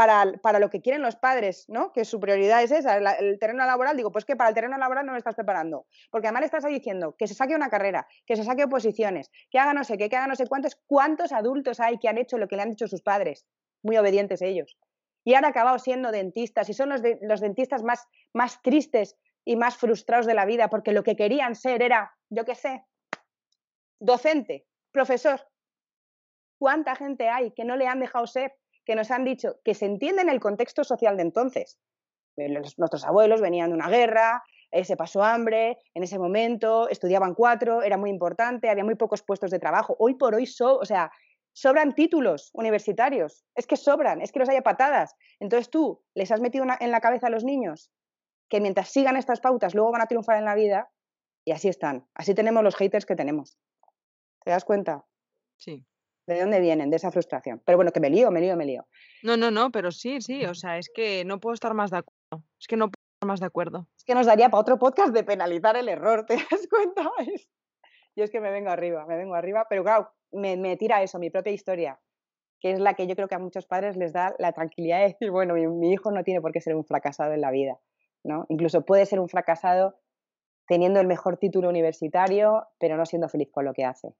para, para, lo que quieren los padres, ¿no? Que su prioridad es esa, el terreno laboral. Digo, pues que para el terreno laboral no me estás preparando. Porque además le estás diciendo que se saque una carrera, que se saque oposiciones, que haga no sé qué, que haga no sé cuántos. ¿Cuántos adultos hay que han hecho lo que le han dicho sus padres? Muy obedientes ellos. Y han acabado siendo dentistas y son los, los dentistas más, más tristes y más frustrados de la vida porque lo que querían ser era, yo qué sé, docente, profesor. ¿Cuánta gente hay que no le han dejado ser que nos han dicho que se entiende en el contexto social de entonces. Eh, nuestros abuelos venían de una guerra, eh, se pasó hambre en ese momento, estudiaban cuatro, era muy importante, había muy pocos puestos de trabajo. Hoy por hoy, o sea, sobran títulos universitarios, es que sobran, es que los haya patadas. Entonces tú les has metido en la cabeza a los niños que mientras sigan estas pautas luego van a triunfar en la vida y así están. Así tenemos los haters que tenemos. ¿Te das cuenta? Sí. ¿De dónde vienen? De esa frustración. Pero bueno, que me lío, me lío, me lío. No, no, no, pero sí, sí, o sea, es que no puedo estar más de acuerdo. Es que no puedo estar más de acuerdo. Es que nos daría para otro podcast de penalizar el error, ¿te das cuenta? Yo es que me vengo arriba, me vengo arriba, pero claro, me, me tira eso, mi propia historia, que es la que yo creo que a muchos padres les da la tranquilidad de decir, bueno, mi, mi hijo no tiene por qué ser un fracasado en la vida, ¿no? Incluso puede ser un fracasado teniendo el mejor título universitario, pero no siendo feliz con lo que hace.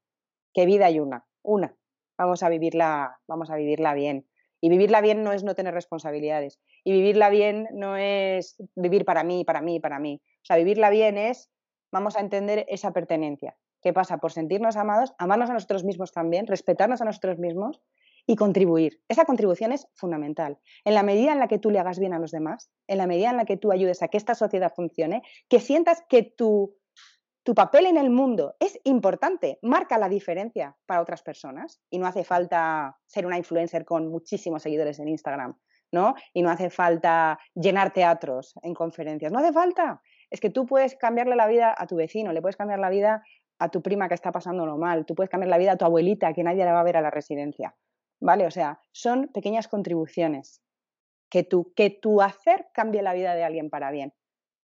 ¿Qué vida hay una? Una vamos a vivirla, vamos a vivirla bien. Y vivirla bien no es no tener responsabilidades. Y vivirla bien no es vivir para mí, para mí, para mí. O sea, vivirla bien es, vamos a entender esa pertenencia. ¿Qué pasa? Por sentirnos amados, amarnos a nosotros mismos también, respetarnos a nosotros mismos y contribuir. Esa contribución es fundamental. En la medida en la que tú le hagas bien a los demás, en la medida en la que tú ayudes a que esta sociedad funcione, que sientas que tu tu papel en el mundo es importante, marca la diferencia para otras personas y no hace falta ser una influencer con muchísimos seguidores en Instagram, ¿no? Y no hace falta llenar teatros en conferencias, no hace falta. Es que tú puedes cambiarle la vida a tu vecino, le puedes cambiar la vida a tu prima que está pasándolo mal, tú puedes cambiar la vida a tu abuelita que nadie la va a ver a la residencia, ¿vale? O sea, son pequeñas contribuciones que tu, que tu hacer cambie la vida de alguien para bien,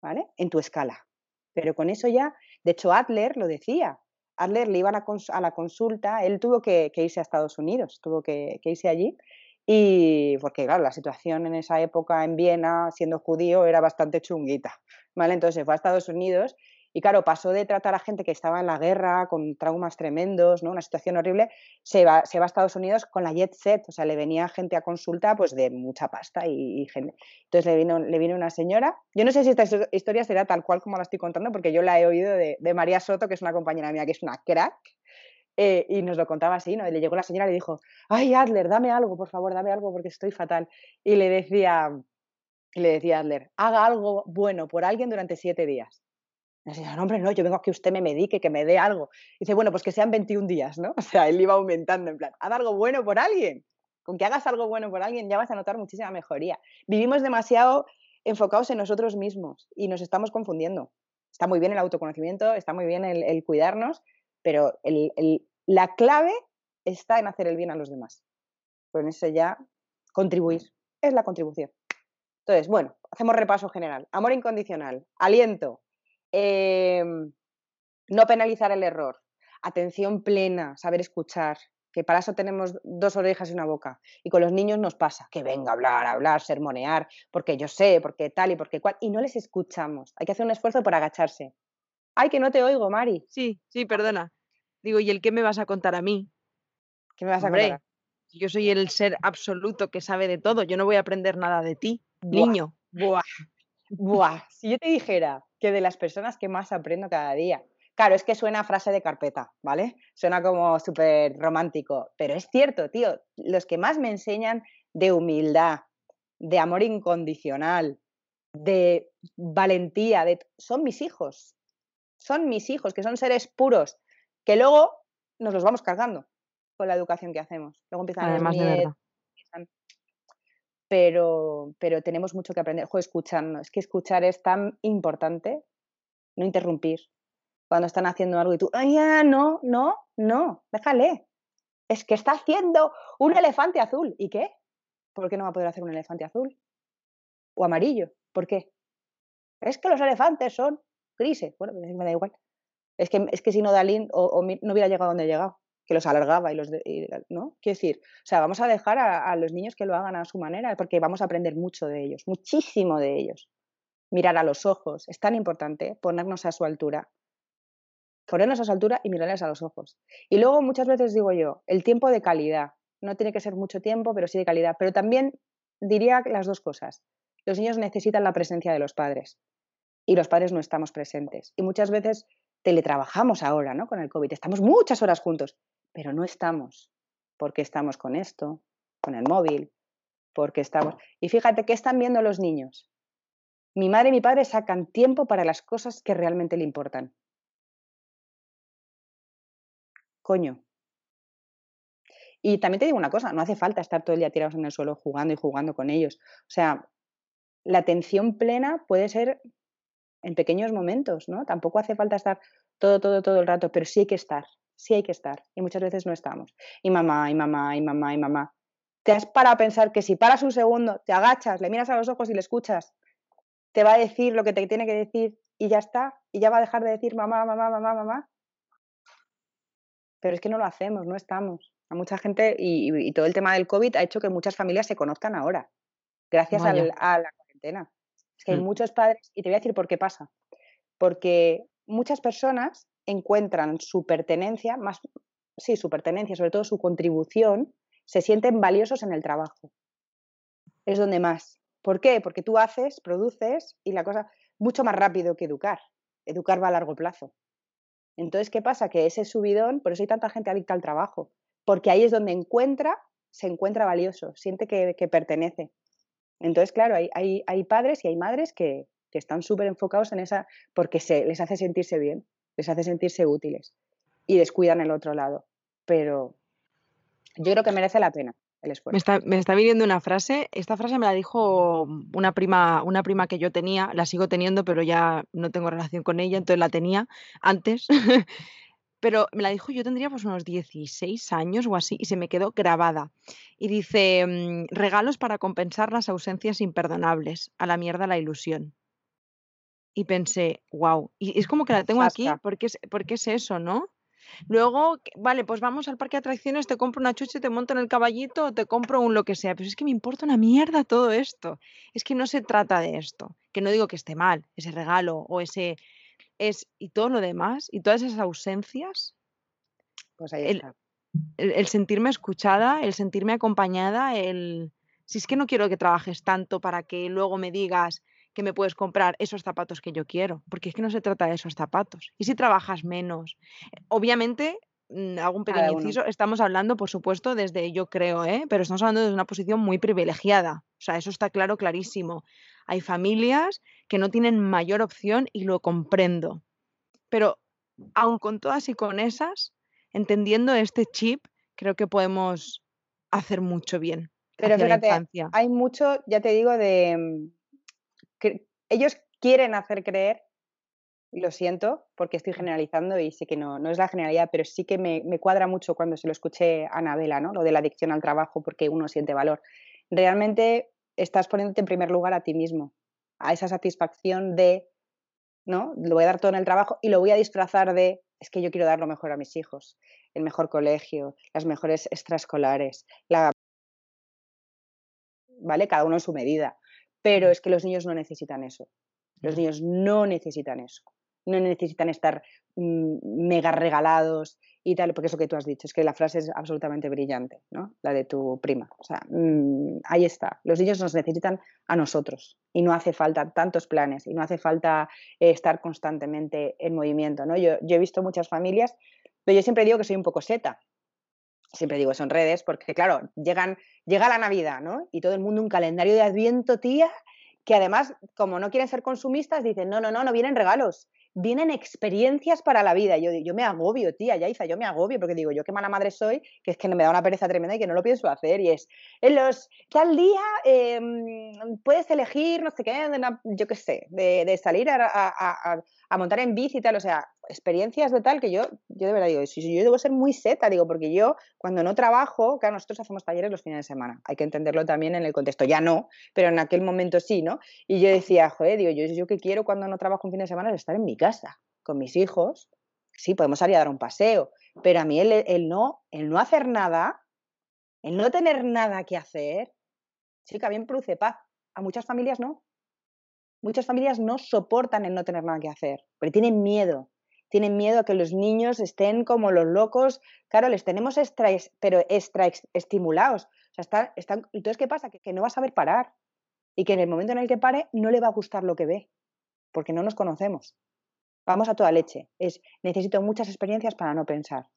¿vale? En tu escala. Pero con eso ya, de hecho, Adler lo decía. Adler le iban a, la consulta, él tuvo que, irse a Estados Unidos, tuvo que, irse allí. Y porque, claro, la situación en esa época en Viena, siendo judío, era bastante chunguita. ¿vale? Entonces fue a Estados Unidos y claro, pasó de tratar a gente que estaba en la guerra, con traumas tremendos, ¿no? una situación horrible, se va, se va a Estados Unidos con la jet set, o sea, le venía gente a consulta pues de mucha pasta y, gente. Entonces le vino, le vino una señora, yo no sé si esta historia será tal cual como la estoy contando, porque yo la he oído de, de María Soto, que es una compañera mía, que es una crack, eh, y nos lo contaba así, ¿no? Y le llegó la señora y le dijo, ay, Adler, dame algo, por favor, dame algo porque estoy fatal. Y le decía, y le decía Adler, haga algo bueno por alguien durante siete días. Y no, hombre, no, yo vengo a que usted me medique, que me dé algo. Y dice, bueno, pues que sean 21 días, ¿no? O sea, él iba aumentando, en plan, haz algo bueno por alguien. Con que hagas algo bueno por alguien ya vas a notar muchísima mejoría. Vivimos demasiado enfocados en nosotros mismos y nos estamos confundiendo. Está muy bien el autoconocimiento, está muy bien el, cuidarnos, pero la clave está en hacer el bien a los demás. Con eso ya contribuir, es la contribución. Entonces, bueno, hacemos repaso general. Amor incondicional, aliento, Em, no penalizar el error, atención plena, saber escuchar, que para eso tenemos dos orejas y una boca. Y con los niños nos pasa, que venga a hablar, a hablar, sermonear, porque yo sé, porque tal y porque cual, y no les escuchamos. Hay que hacer un esfuerzo por agacharse. Ay, que no te oigo, Mari. Sí, sí, perdona. Digo, ¿y el qué me vas a contar a mí? ¿Qué me vas a contar? Yo soy el ser absoluto que sabe de todo. Yo no voy a aprender nada de ti, niño. Buah. Buah. Si yo te dijera que de las personas que más aprendo cada día. Claro, es que suena frase de carpeta, ¿vale? Suena como súper romántico, pero es cierto, tío, los que más me enseñan de humildad, de amor incondicional, de valentía, de son mis hijos, son mis hijos, que son seres puros, que luego nos los vamos cargando con la educación que hacemos. Luego empiezan Además los pero, pero tenemos mucho que aprender. Joder, escuchando, es que escuchar es tan importante, no interrumpir. Cuando están haciendo algo y tú, ay, no, no, no, déjale. Es que está haciendo un elefante azul. ¿Y qué? ¿Por qué no va a poder hacer un elefante azul? O amarillo. ¿Por qué? Es que los elefantes son grises. Bueno, pues me da igual. Es que, es que si no Dalín o, no hubiera llegado donde he llegado, que los alargaba y los... ¿No? Quiero decir, o sea, vamos a dejar a, los niños que lo hagan a su manera porque vamos a aprender mucho de ellos, muchísimo de ellos. Mirar a los ojos, es tan importante ponernos a su altura. Ponernos a su altura y mirarles a los ojos. Y luego muchas veces digo yo, el tiempo de calidad. No tiene que ser mucho tiempo, pero sí de calidad. Pero también diría las dos cosas. Los niños necesitan la presencia de los padres y los padres no estamos presentes. Y muchas veces teletrabajamos ahora, ¿no? Con el COVID. Estamos muchas horas juntos, pero no estamos. Porque estamos con esto, con el móvil, porque estamos... Y fíjate, ¿qué están viendo los niños? Mi madre y mi padre sacan tiempo para las cosas que realmente le importan. Coño. Y también te digo una cosa, no hace falta estar todo el día tirados en el suelo jugando y jugando con ellos. O sea, la atención plena puede ser en pequeños momentos, ¿no? Tampoco hace falta estar todo, todo, todo el rato, pero sí hay que estar, sí hay que estar. Y muchas veces no estamos. Y mamá, y mamá, y mamá, y mamá. Te has para pensar que si paras un segundo, te agachas, le miras a los ojos y le escuchas, te va a decir lo que te tiene que decir y ya está. Y ya va a dejar de decir mamá, mamá, mamá, mamá. Pero es que no lo hacemos, no estamos. A mucha gente y, todo el tema del COVID ha hecho que muchas familias se conozcan ahora, gracias a la cuarentena. Es que hay mm. muchos padres, y te voy a decir por qué pasa. Porque muchas personas encuentran su pertenencia, más, sí, su pertenencia, sobre todo su contribución, se sienten valiosos en el trabajo. Es donde más. ¿Por qué? Porque tú haces, produces y la cosa mucho más rápido que educar. Educar va a largo plazo. Entonces, ¿qué pasa? Que ese subidón, por eso hay tanta gente adicta al trabajo, porque ahí es donde encuentra, se encuentra valioso, siente que, que pertenece. Entonces, claro, hay, hay, padres y hay madres que, están súper enfocados en esa, porque se, les hace sentirse bien, les hace sentirse útiles y descuidan el otro lado. Pero yo creo que merece la pena el esfuerzo. Me está, me está viniendo una frase, esta frase me la dijo una prima, una prima que yo tenía, la sigo teniendo, pero ya no tengo relación con ella, entonces la tenía antes. pero me la dijo, yo tendría pues unos 16 años o así, y se me quedó grabada. Y dice, mm, regalos para compensar las ausencias imperdonables, a la mierda la ilusión. Y pensé, wow, y es como que la tengo aquí, porque es, porque es eso, ¿no? Luego, vale, pues vamos al parque de atracciones, te compro una chucha, te monto en el caballito, te compro un lo que sea, pero es que me importa una mierda todo esto. Es que no se trata de esto, que no digo que esté mal, ese regalo o ese, es, y todo lo demás, y todas esas ausencias, pues ahí el, el, sentirme escuchada, el sentirme acompañada, el... Si es que no quiero que trabajes tanto para que luego me digas que me puedes comprar esos zapatos que yo quiero, porque es que no se trata de esos zapatos. Y si trabajas menos, obviamente mm, algún pequeño inciso, estamos hablando, por supuesto, desde yo creo, ¿eh? pero estamos hablando desde una posición muy privilegiada. O sea, eso está claro, clarísimo. Hay familias que no tienen mayor opción y lo comprendo. Pero aun con todas y con esas, entendiendo este chip, creo que podemos hacer mucho bien. Pero fíjate, hay mucho, ya te digo, de mm, ellos quieren hacer creer, y lo siento, porque estoy generalizando y sé que no, no es la generalidad, pero sí que me, me cuadra mucho cuando se lo escuché a Anabela, ¿no? Lo de la adicción al trabajo, porque uno siente valor. Realmente estás poniéndote en primer lugar a ti mismo a esa satisfacción de, ¿no? Lo voy a dar todo en el trabajo y lo voy a disfrazar de, es que yo quiero dar lo mejor a mis hijos, el mejor colegio, las mejores extraescolares, la... ¿vale? Cada uno en su medida. Pero es que los niños no necesitan eso. Los niños no necesitan eso. No necesitan estar mm, mega regalados y tal, porque es lo que tú has dicho, es que la frase es absolutamente brillante, ¿no? La de tu prima. O sea, mm, ahí está. Los niños nos necesitan a nosotros y no hace falta tantos planes y no hace falta eh, estar constantemente en movimiento, ¿no? Yo, he visto muchas familias, pero yo siempre digo que soy un poco seta. Siempre digo, son redes, porque claro, llegan, llega la Navidad, ¿no? Y todo el mundo un calendario de Adviento, tía, que además, como no quieren ser consumistas, dicen, no, no, no, no vienen regalos, vienen experiencias para la vida. Yo, yo me agobio, tía, Yaiza, yo me agobio porque digo, yo qué mala madre soy, que es que me da una pereza tremenda y que no lo pienso hacer. Y es, en los, tal día em, puedes elegir, no sé qué, yo qué sé, de, salir a, montar en bici y tal, o sea, experiencias de tal que yo, yo de verdad digo, si, yo debo ser muy seta, digo, porque yo cuando no trabajo, claro, nosotros hacemos talleres los fines de semana, hay que entenderlo también en el contexto, ya no, pero en aquel momento sí, ¿no? Y yo decía, joder, digo, yo, yo que quiero cuando no trabajo un fin de semana es estar en mi casa, con mis hijos, sí, podemos salir a dar un paseo, pero a mí el, no, el no hacer nada, el no tener nada que hacer, sí que bien produce paz. A muchas familias no. Muchas familias no soportan el no tener nada que hacer, pero tienen miedo. Tienen miedo a que los niños estén como los locos. Claro, les tenemos extra, pero extra estimulados. O sea, están, están, entonces, ¿qué pasa? Que, que no va a saber parar. Y que en el momento en el que pare no le va a gustar lo que ve, porque no nos conocemos vamos a toda leche. Es necesito muchas experiencias para no pensar.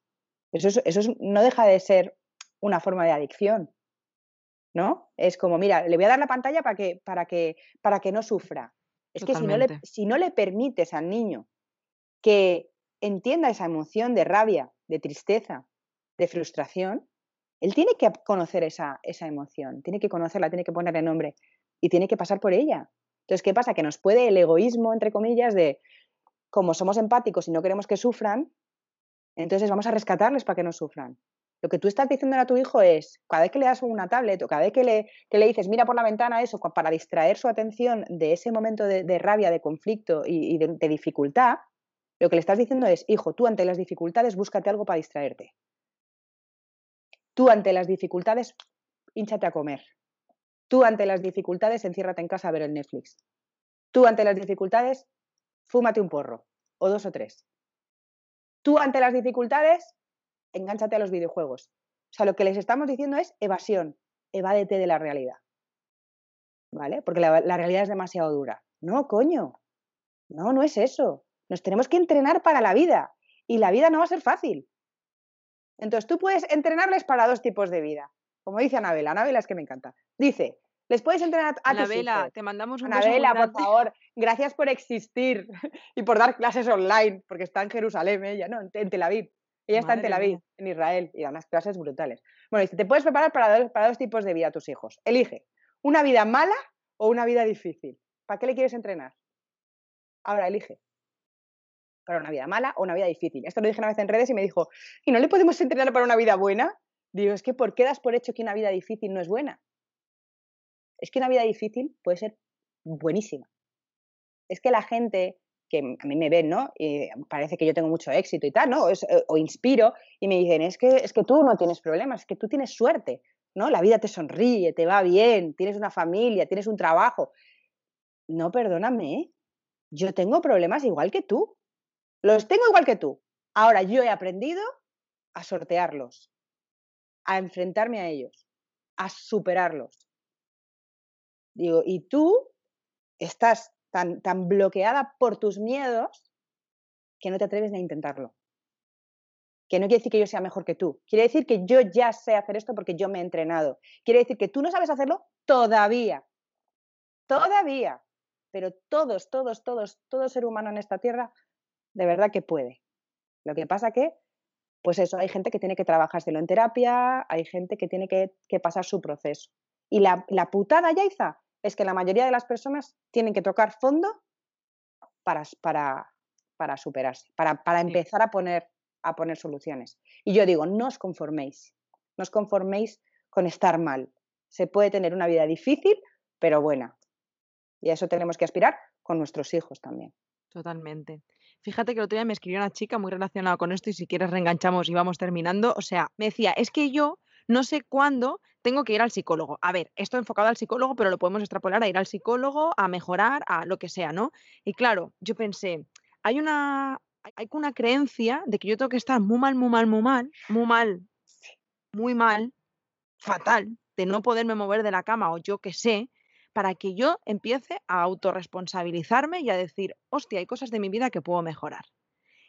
Eso, eso no deja de ser una forma de adicción. ¿No? Es como, mira, le voy a dar la pantalla para que, para que, para que no sufra. Es que si no, le, si no le permites al niño que entienda esa emoción de rabia, de tristeza, de frustración, él tiene que conocer esa, esa emoción, tiene que conocerla, tiene que ponerle nombre y tiene que pasar por ella. Entonces, ¿qué pasa? Que nos puede el egoísmo, entre comillas, de como somos empáticos y no queremos que sufran, entonces vamos a rescatarles para que no sufran. Lo que tú estás diciendo a tu hijo es, cada vez que le das una tablet cada vez que le, le dices, mira por la ventana eso, para distraer su atención de ese momento de, rabia, de conflicto y, de, de, dificultad, lo que le estás diciendo es, hijo, tú ante las dificultades búscate algo para distraerte. Tú ante las dificultades, hinchate a comer. Tú ante las dificultades, enciérrate en casa a ver el Netflix. Tú ante las dificultades, fúmate un porro, o dos o tres. Tú ante las dificultades, engánchate a los videojuegos. O sea, lo que les estamos diciendo es evasión, evádete de la realidad. ¿Vale? Porque la, realidad es demasiado dura. No, coño. No, no es eso. Nos tenemos que entrenar para la vida. Y la vida no va a ser fácil. Entonces tú puedes entrenarles para dos tipos de vida. Como dice Anabela, Anabela es que me encanta. Dice, les puedes entrenar a Anabela, te mandamos un Anabela, por favor, gracias por existir y por dar clases online, porque está en Jerusalén ella, ¿no? En Tel Aviv. Ella está en Tel Aviv, en Israel, y da unas clases brutales. Bueno, dice, te puedes preparar para dos, para dos tipos de vida a tus hijos. Elige, una vida mala o una vida difícil. ¿Para qué le quieres entrenar? Ahora, elige. Para una vida mala o una vida difícil. Esto lo dije una vez en redes y me dijo, ¿y no le podemos entrenar para una vida buena? Digo, es que ¿por qué das por hecho que una vida difícil no es buena? es que una vida difícil puede ser buenísima. Es que la gente que a mí me ven, ¿no? Y parece que yo tengo mucho éxito y tal, ¿no? Eh, o, inspiro y me dicen, es que, es que tú no tienes problemas, es que tú tienes suerte, ¿no? La vida te sonríe, te va bien, tienes una familia, tienes un trabajo. No, perdóname, ¿eh? yo tengo problemas igual que tú. Los tengo igual que tú. Ahora yo he aprendido a sortearlos, a enfrentarme a ellos, a superarlos. Digo, y tú estás tan, tan bloqueada por tus miedos que no te atreves ni a intentarlo. Que no quiere decir que yo sea mejor que tú. Quiere decir que yo ya sé hacer esto porque yo me he entrenado. Quiere decir que tú no sabes hacerlo todavía. Todavía. Pero todos, todos, todos, todo ser humano en esta tierra, de verdad que puede. Lo que pasa que, pues eso, hay gente que tiene que trabajárselo en terapia, hay gente que tiene que, pasar su proceso. Y la, la putada, Yaiza, es que la mayoría de las personas tienen que tocar fondo para, para, para superarse, para, para empezar a poner, a poner soluciones. Y yo digo, no os conforméis, no os conforméis con estar mal. Se puede tener una vida difícil, pero buena. Y a eso tenemos que aspirar con nuestros hijos también. Totalmente. Fíjate que el otro día me escribió una chica muy relacionada con esto y si quieres reenganchamos y vamos terminando. O sea, me decía, es que yo no sé cuándo tengo que ir al psicólogo. A ver, esto enfocado al psicólogo, pero lo podemos extrapolar a ir al psicólogo, a mejorar, a lo que sea, ¿no? Y claro, yo pensé, hay una, hay una creencia de que yo tengo que estar muy mal, muy mal, muy mal, muy mal, muy mal, fatal, de no poderme mover de la cama o yo qué sé, para que yo empiece a autorresponsabilizarme y a decir, hostia, hay cosas de mi vida que puedo mejorar.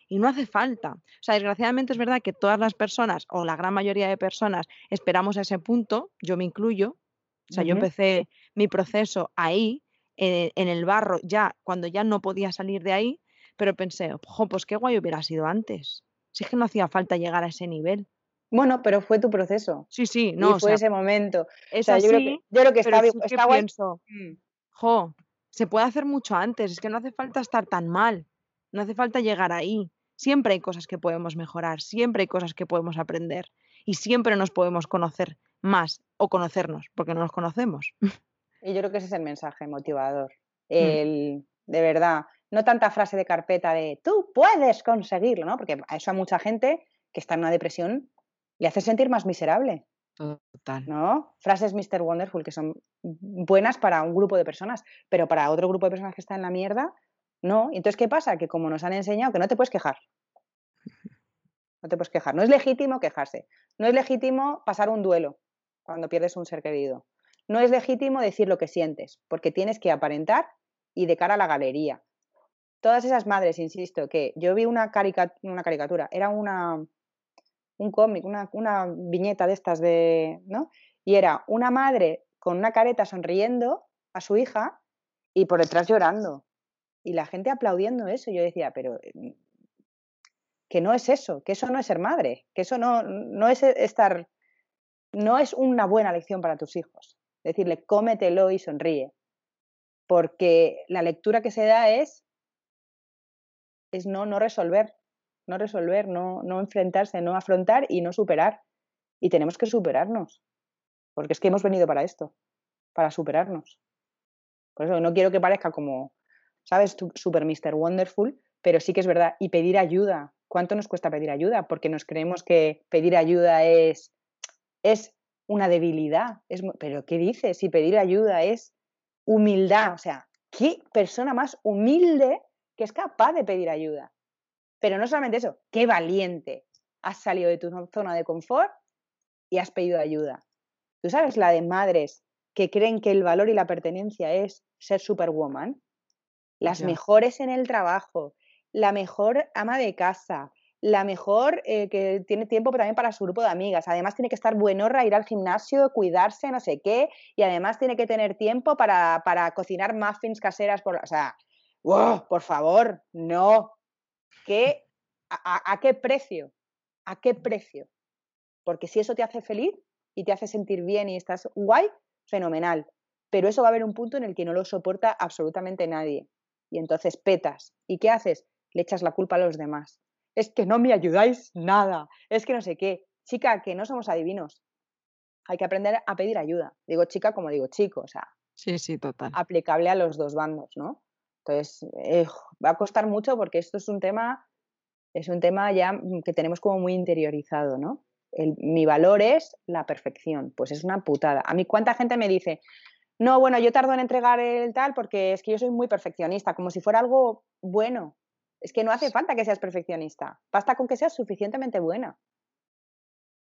Y no hace falta. O sea, desgraciadamente es verdad que todas las personas, o la gran mayoría de personas, esperamos a ese punto, yo me incluyo. O sea, yo empecé mi proceso ahí en, en el barro ya, cuando ya no podía salir de ahí, pero pensé, jo, pues qué guay hubiera sido antes. Si es que no hacía falta llegar a ese nivel. Bueno, pero fue tu proceso. Sí, sí, no. y o fue sea, ese momento. es O sea, yo creo que, yo creo que está, sí que está guay. pienso, Mm. jo, se puede hacer mucho antes, es que no hace falta estar tan mal, no hace falta llegar ahí. Siempre hay cosas que podemos mejorar, siempre hay cosas que podemos aprender y siempre nos podemos conocer más o conocernos, porque no nos conocemos. Y yo creo que ese es el mensaje motivador. Mm. El, de verdad, no tanta frase de carpeta de tú puedes conseguirlo, ¿no? Porque a eso a mucha gente que está en una depresión le hace sentir más miserable, Total. ¿no? Frases Mr. Wonderful que son buenas para un grupo de personas, pero para otro grupo de personas que está en la mierda, no. Entonces, ¿qué pasa? Que como nos han enseñado que no te puedes quejar. No te puedes quejar. No es legítimo quejarse. No es legítimo pasar un duelo cuando pierdes un ser querido. No es legítimo decir lo que sientes, porque tienes que aparentar y de cara a la galería. Todas esas madres, insisto, que yo vi una, carica- una caricatura, era una, un cómic, una, viñeta de estas de, ¿no? Y era una madre con una careta sonriendo a su hija y por detrás llorando. Y la gente aplaudiendo eso. Yo decía, pero mm, que no es eso, que eso no es ser madre, que eso no, no es estar, no es una buena lección para tus hijos. Decirle, cómetelo y sonríe. Porque la lectura que se da es, es no, no resolver, no resolver, no, no enfrentarse, no afrontar y no superar. Y tenemos que superarnos. Porque es que hemos venido para esto, para superarnos. Por eso no quiero que parezca como, ¿sabes? Super Mr. Wonderful, pero sí que es verdad. Y pedir ayuda. ¿Cuánto nos cuesta pedir ayuda? Porque nos creemos que pedir ayuda es, es una debilidad. Es, pero ¿qué dices? Si pedir ayuda es humildad. O sea, ¿qué persona más humilde que es capaz de pedir ayuda? Pero no solamente eso, qué valiente. Has salido de tu zo- zona de confort y has pedido ayuda. ¿Tú sabes la de madres que creen que el valor y la pertenencia es ser superwoman? Las mejores en el trabajo, la mejor ama de casa, la mejor eh, que tiene tiempo también para su grupo de amigas. Además tiene que estar buenorra, ir al gimnasio, cuidarse, no sé qué. Y además tiene que tener tiempo para, para cocinar muffins caseras. Por, o sea, ¡wow! por favor, no. ¿Qué, a, qué precio? ¿A qué precio? Porque si eso te hace feliz y te hace sentir bien y estás guay, fenomenal. Pero eso va a haber un punto en el que no lo soporta absolutamente nadie. Y entonces petas. ¿Y qué haces? Le echas la culpa a los demás. Es que no me ayudáis nada. Es que no sé qué. Chica, que no somos adivinos. Hay que aprender a pedir ayuda. Digo chica como digo chico, o sea, Sí, sí, total. aplicable a los dos bandos, ¿no? Entonces, eh, va a costar mucho porque esto es un tema, es un tema ya mm, que tenemos como muy interiorizado, ¿no? El- mi valor es la perfección, pues es una putada. A mí, ¿cuánta gente me dice, no, bueno, yo tardo en entregar el tal porque es que yo soy muy perfeccionista, como si fuera algo bueno. Es que no hace falta que seas perfeccionista, basta con que seas suficientemente buena.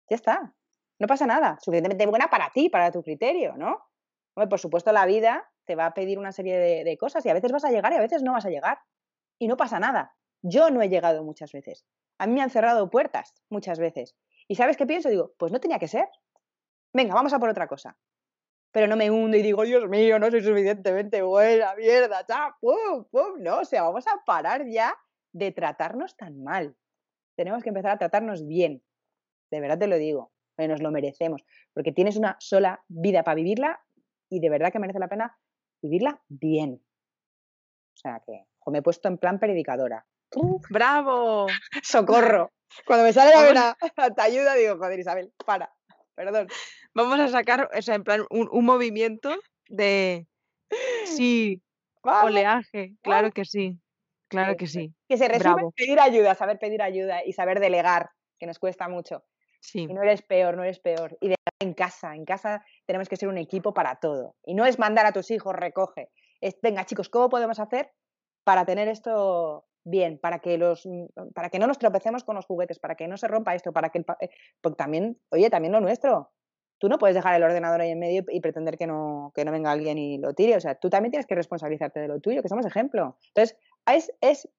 Ya está, no pasa nada, suficientemente buena para ti, para tu criterio, ¿no? Por supuesto, la vida te va a pedir una serie de, cosas y a veces vas a llegar y a veces no vas a llegar. Y no pasa nada. Yo no he llegado muchas veces. A mí me han cerrado puertas muchas veces. ¿Y sabes qué pienso? Digo, pues no tenía que ser. Venga, vamos a por otra cosa. Pero no me hundo y digo, Dios mío, no soy suficientemente buena, mierda, cha, pum, pum. No, o sea, vamos a parar ya de tratarnos tan mal. Tenemos que empezar a tratarnos bien. De verdad te lo digo. Nos lo merecemos. Porque tienes una sola vida para vivirla y de verdad que merece la pena vivirla bien. O sea que jo, me he puesto en plan predicadora. ¡Bravo! ¡Socorro! Cuando me sale la vena, te ayuda, digo, joder, Isabel, para. Perdón. Vamos a sacar, o sea, en plan, un, un movimiento de sí, oleaje. Claro que sí. Claro que sí. Que se resume en pedir ayuda, saber pedir ayuda y saber delegar, que nos cuesta mucho. No eres peor, no eres peor. Y de en casa, en casa tenemos que ser un equipo para todo. Y no es mandar a tus hijos, recoge. Es, venga, chicos, ¿cómo podemos hacer para tener esto bien? Para que, los, mm, para que no nos tropecemos con los juguetes, para que no se rompa esto, para que el... eh, Porque también, oye, también lo nuestro. Tú no puedes dejar el ordenador ahí en medio y pretender que no, que no venga alguien y lo tire. O sea, tú también tienes que responsabilizarte de lo tuyo, que somos ejemplo. Entonces, es, es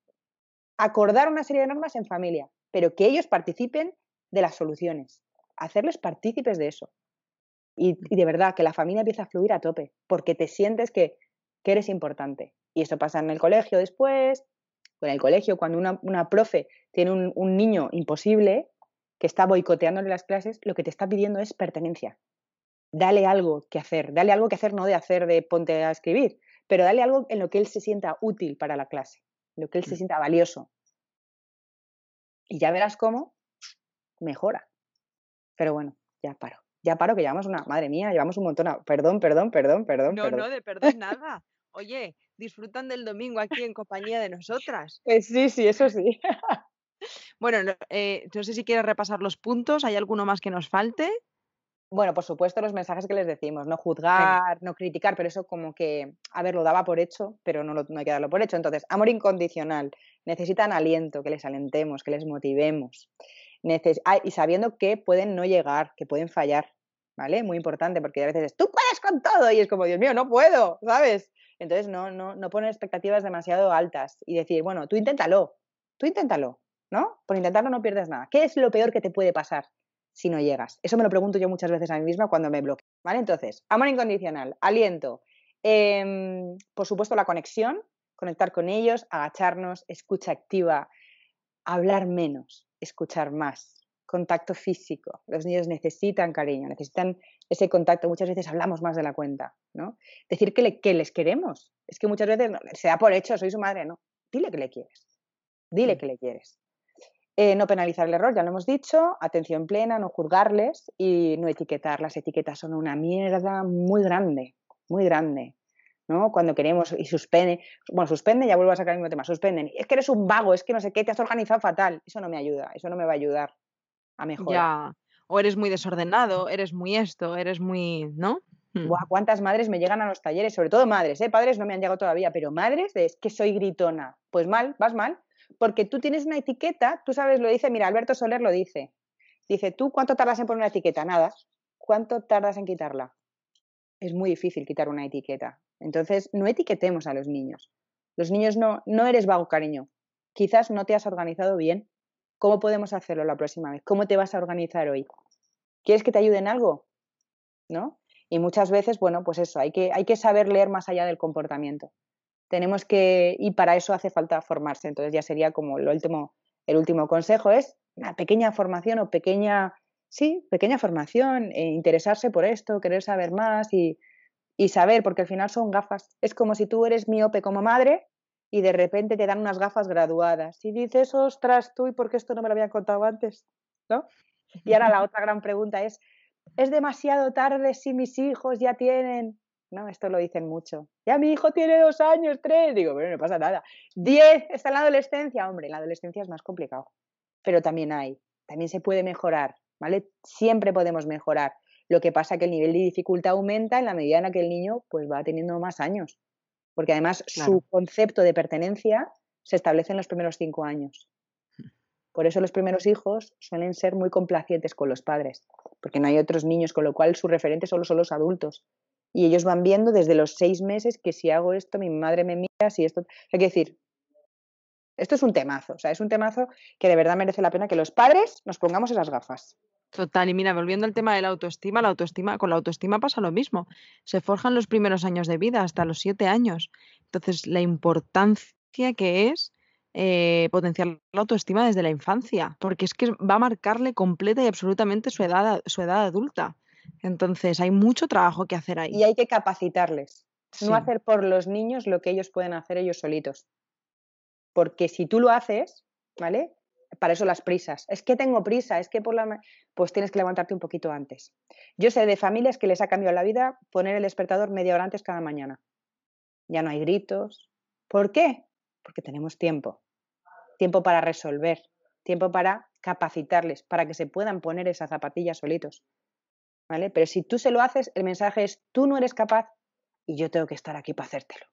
acordar una serie de normas en familia, pero que ellos participen de las soluciones, hacerles partícipes de eso. Y, y de verdad, que la familia empieza a fluir a tope, porque te sientes que, que eres importante. Y eso pasa en el colegio después, o en el colegio, cuando una, una profe tiene un, un niño imposible que está boicoteándole las clases, lo que te está pidiendo es pertenencia. Dale algo que hacer, dale algo que hacer, no de hacer de ponte a escribir, pero dale algo en lo que él se sienta útil para la clase, en lo que él se Mm. sienta valioso. Y ya verás cómo mejora. Pero bueno, ya paro. Ya paro, que llevamos una, madre mía, llevamos un montón. a- Perdón, perdón, perdón, perdón, No, perdón. no, de perdón nada. Oye, disfrutan del domingo aquí en compañía de nosotras. Eh, sí, sí, eso sí. Bueno, no, eh, no sé si quieres repasar los puntos. ¿Hay alguno más que nos falte? Bueno, por supuesto, los mensajes que les decimos, no juzgar, no criticar, pero eso como que, a ver, lo daba por hecho, pero no, lo- no hay que darlo por hecho. Entonces, amor incondicional, necesitan aliento, que les alentemos, que les motivemos. Y sabiendo que pueden no llegar, que pueden fallar, ¿vale? Muy importante, porque a veces es, tú puedes con todo, y es como, Dios mío, no puedo, ¿sabes? Entonces, no, no, no poner expectativas demasiado altas y decir, bueno, tú inténtalo, tú inténtalo, ¿no? Por intentarlo no pierdes nada. ¿Qué es lo peor que te puede pasar? si no llegas? Eso me lo pregunto yo muchas veces a mí misma cuando me bloqueo. ¿Vale? Entonces, amor incondicional, aliento, em, por supuesto la conexión, conectar con ellos, agacharnos, escucha activa, hablar menos, escuchar más, contacto físico. Los niños necesitan cariño, necesitan ese contacto. Muchas veces hablamos más de la cuenta, ¿no? Decir que, le- que les queremos. Es que muchas veces no- se da por hecho, soy su madre, no. Dile que le quieres. Dile que le quieres. Eh, no penalizar el error, ya lo hemos dicho, atención plena, no juzgarles y no etiquetar. Las etiquetas son una mierda muy grande, muy grande. ¿No? Cuando queremos y suspende, bueno, suspende, ya vuelvo a sacar el mismo tema, suspenden. Es que eres un vago, es que no sé qué, te has organizado fatal. Eso no me ayuda, eso no me va a ayudar a mejorar. Ya. O eres muy desordenado, eres muy esto, eres muy. ¿No? Hmm. Buah, ¿Cuántas madres me llegan a los talleres? Sobre todo madres, ¿eh? Padres no me han llegado todavía, pero madres de es que soy gritona. Pues mal, vas mal, porque tú tienes una etiqueta, tú sabes, lo dice, mira, Alberto Soler lo dice. Dice, ¿tú cuánto tardas en poner una etiqueta? Nada. ¿Cuánto tardas en quitarla? Es muy difícil quitar una etiqueta. Entonces, no etiquetemos a los niños. Los niños no, no eres vago, cariño. Quizás no te has organizado bien. ¿Cómo podemos hacerlo la próxima vez? ¿Cómo te vas a organizar hoy? ¿Quieres que te ayude en algo? ¿No? Y muchas veces, bueno, pues eso, hay que, hay que saber leer más allá del comportamiento. Tenemos que, y para eso hace falta formarse. Entonces ya sería como el último, el último consejo es una pequeña formación o pequeña, sí, pequeña formación, eh, interesarse por esto, querer saber más y, saber, porque al final son gafas. Es como si tú eres miope como madre y de repente te dan unas gafas graduadas y dices, ostras, tú, ¿y por qué esto no me lo habían contado antes? ¿No? Y ahora la otra gran pregunta es, ¿es demasiado tarde si mis hijos ya tienen? No, esto lo dicen mucho. Ya mi hijo tiene dos años, tres. Digo, pero no pasa nada. Diez, está en la adolescencia. Hombre, la adolescencia es más complicado. Pero también hay, también se puede mejorar, ¿vale? Siempre podemos mejorar. Lo que pasa es que el nivel de dificultad aumenta en la medida en la que el niño pues, va teniendo más años. Porque además Claro. su concepto de pertenencia se establece en los primeros cinco años. Por eso los primeros hijos suelen ser muy complacientes con los padres, porque no hay otros niños, con lo cual su referente solo son los adultos. Y ellos van viendo desde los seis meses que si hago esto, mi madre me mira, si esto... Hay que decir, esto es un temazo, o sea, es un temazo que de verdad merece la pena que los padres nos pongamos esas gafas. Total, y mira, volviendo al tema de la autoestima, la autoestima, con la autoestima pasa lo mismo. Se forjan los primeros años de vida, hasta los siete años. Entonces, la importancia que es eh, potenciar la autoestima desde la infancia, porque es que va a marcarle completa y absolutamente su edad, su edad adulta. Entonces, hay mucho trabajo que hacer ahí. Y hay que capacitarles, Sí. no hacer por los niños lo que ellos pueden hacer ellos solitos. Porque si tú lo haces, ¿vale? Para eso las prisas. Es que tengo prisa, es que por la... Pues tienes que levantarte un poquito antes. Yo sé de familias que les ha cambiado la vida poner el despertador media hora antes cada mañana. Ya no hay gritos. ¿Por qué? Porque tenemos tiempo. Tiempo para resolver, tiempo para capacitarles, para que se puedan poner esa zapatilla solitos. ¿Vale? Pero si tú se lo haces, el mensaje es, tú no eres capaz y yo tengo que estar aquí para hacértelo.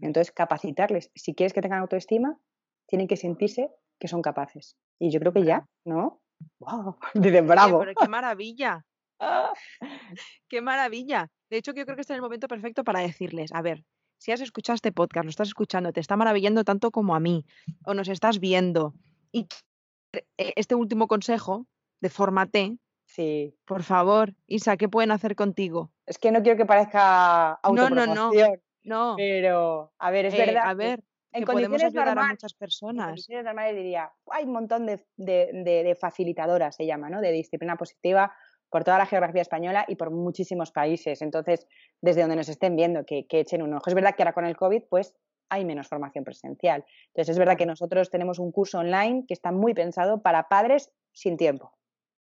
Entonces, capacitarles. Si quieres que tengan autoestima, tienen que sentirse que son capaces. Y yo creo que ya, ¿no? ¡Wow! Dicen, bravo. pero qué maravilla, qué maravilla. De hecho, yo creo que este es el momento perfecto para decirles, a ver, si has escuchado este podcast, lo estás escuchando, te está maravillando tanto como a mí, o nos estás viendo, y eh, este último consejo de fórmate, Sí. Por favor, Isa, ¿qué pueden hacer contigo? Es que no quiero que parezca No, no, autopromoción. no. No. Pero, a ver, es Eh, verdad. a ver, en que podemos condiciones ayudar a muchas en personas. condiciones normales diría, hay un montón de, de- de- de facilitadoras, se llama, ¿no? De disciplina positiva por toda la geografía española y por muchísimos países. Entonces, desde donde nos estén viendo, que, que echen un ojo. Es verdad que ahora con el COVID, pues hay menos formación presencial. Entonces, es verdad que nosotros tenemos un curso online que está muy pensado para padres sin tiempo.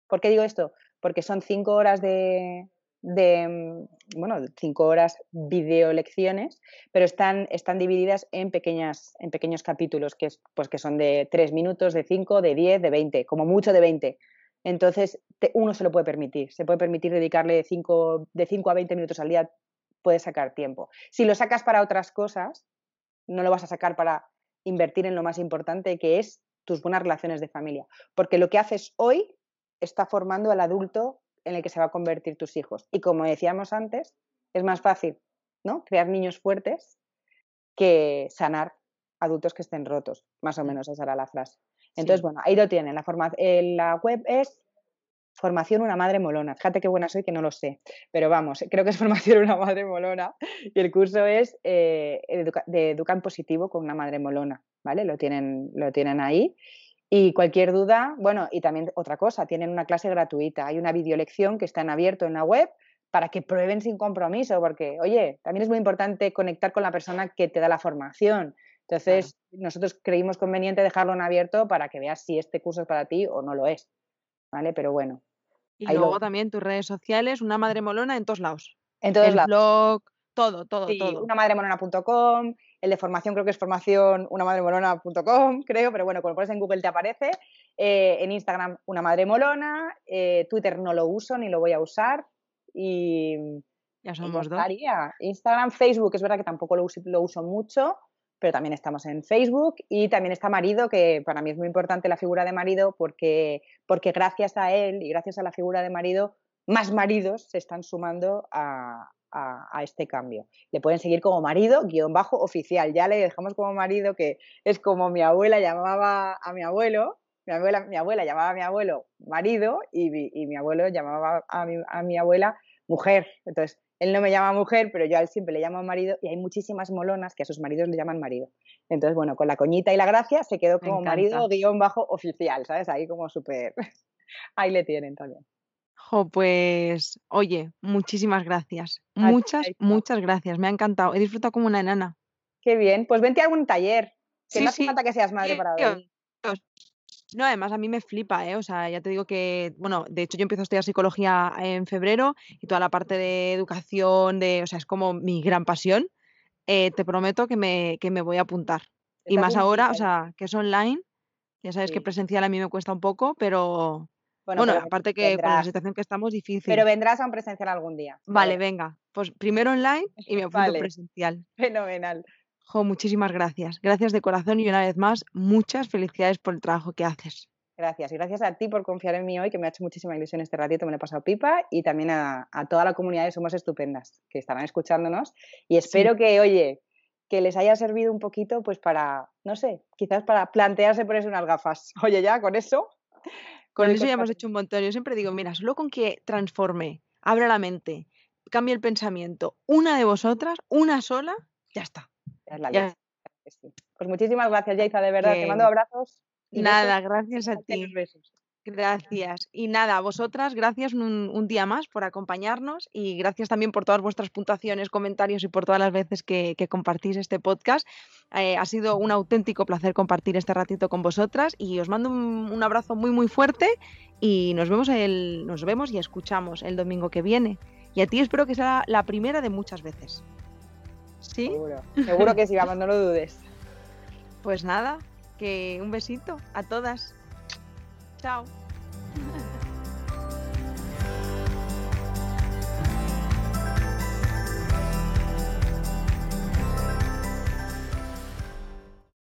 ¿Por qué digo esto? Porque son cinco horas de, de, mm, bueno, cinco horas video lecciones, pero están, están divididas en, pequeñas, en pequeños capítulos, que, es, pues que son de tres minutos, de cinco, de diez, de veinte, como mucho de veinte. Entonces, uno se lo puede permitir, se puede permitir dedicarle cinco, de 5 a 20 minutos al día, puede sacar tiempo. Si lo sacas para otras cosas, no lo vas a sacar para invertir en lo más importante, que es tus buenas relaciones de familia. Porque lo que haces hoy está formando al adulto en el que se va a convertir tus hijos. Y como decíamos antes, es más fácil ¿no? crear niños fuertes que sanar adultos que estén rotos. Más o menos esa era la frase. Entonces, Sí. bueno, ahí lo tienen. La, forma- eh, la web es Formación Una Madre Molona. Fíjate qué buena soy que no lo sé. Pero vamos, creo que es Formación Una Madre Molona. Y el curso es eh, de Educa en Positivo con una Madre Molona. ¿Vale? Lo tienen, lo tienen ahí. Y cualquier duda, bueno, y también otra cosa, tienen una clase gratuita. Hay una videolección que está en abierto en la web para que prueben sin compromiso, porque, oye, también es muy importante conectar con la persona que te da la formación. Entonces, nosotros creímos conveniente dejarlo en abierto para que veas si este curso es para ti o no lo es. ¿Vale? Pero bueno, Y lo- luego también tus redes sociales, una madre molona en todos lados. en todos el lados. blog, todo, todo, Sí, todo. unamadremolona.com, el de formación creo que es formación unamadremolona.com, creo, pero bueno, cuando pones en Google te aparece. Eh, en Instagram, una madre molona. eh, Twitter no lo uso ni lo voy a usar. Y, Ya somos dos. Instagram, Facebook, es verdad que tampoco lo uso, lo uso mucho, pero también estamos en Facebook. Y también está marido, que para mí es muy importante la figura de marido, porque, porque gracias a él y gracias a la figura de marido, más maridos se están sumando a, a- a este cambio. Le pueden seguir como marido, guion bajo oficial. Ya le dejamos como marido, que es como mi abuela llamaba a mi abuelo. Mi abuela, mi abuela llamaba a mi abuelo marido y, mi- y mi abuelo llamaba a mi, a mi abuela mujer. Entonces, él no me llama mujer, pero yo a él siempre le llamo marido y hay muchísimas molonas que a sus maridos le llaman marido. Entonces, bueno, con la coñita y la gracia se quedó como marido guion bajo oficial, ¿sabes? Ahí como súper... Ahí le tienen también. Jo, pues, oye, muchísimas gracias. Muchas, muchas gracias. Me ha encantado. He disfrutado como una enana. Qué bien. Pues vente a algún taller. Que Sí, no hace sí. falta que seas madre para venir. No, además a mí me flipa, ¿eh? O sea, ya te digo que, bueno, de hecho yo empiezo a estudiar psicología en febrero y toda la parte de educación, de, o sea, es como mi gran pasión. Eh, te prometo que me, que me voy a apuntar. Y más ahora, o sea, que es online. Ya sabes que presencial a mí me cuesta un poco, pero Bueno, bueno, aparte que con la vendrás. situación que estamos, difícil. Pero vendrás a un presencial algún día. Vale, verás. venga. Pues primero online y me apunto Vale. presencial. Fenomenal. Jo, muchísimas gracias. Gracias de corazón y una vez más, muchas felicidades por el trabajo que haces. Gracias. Y gracias a ti por confiar en mí hoy, que me ha hecho muchísima ilusión este ratito, me lo he pasado pipa. Y también a, a toda la comunidad de Somos Estupendas, que estarán escuchándonos. Y espero que, oye, que les haya servido un poquito, pues para, no sé, quizás para plantearse ponerse unas gafas. Oye, ya, con eso. Con eso ya hemos hecho un montón. Yo siempre digo, mira, solo con que transforme, abra la mente, cambie el pensamiento, una de vosotras, una sola, ya está. Ya es la Ya-. Pues muchísimas gracias, Yaiza, de verdad. Te mando abrazos. Nada, besos, gracias a ti. besos. Gracias. Y nada, a vosotras, gracias un, un día más por acompañarnos y gracias también por todas vuestras puntuaciones, comentarios y por todas las veces que, que compartís este podcast. Eh, ha sido un auténtico placer compartir este ratito con vosotras y os mando un, un abrazo muy muy fuerte y nos vemos, el, nos vemos y escuchamos el domingo que viene. Y a ti espero que sea la primera de muchas veces. ¿Sí? Seguro. Seguro que sí, vamos, no lo dudes. Pues nada, que un besito a todas. Tchau.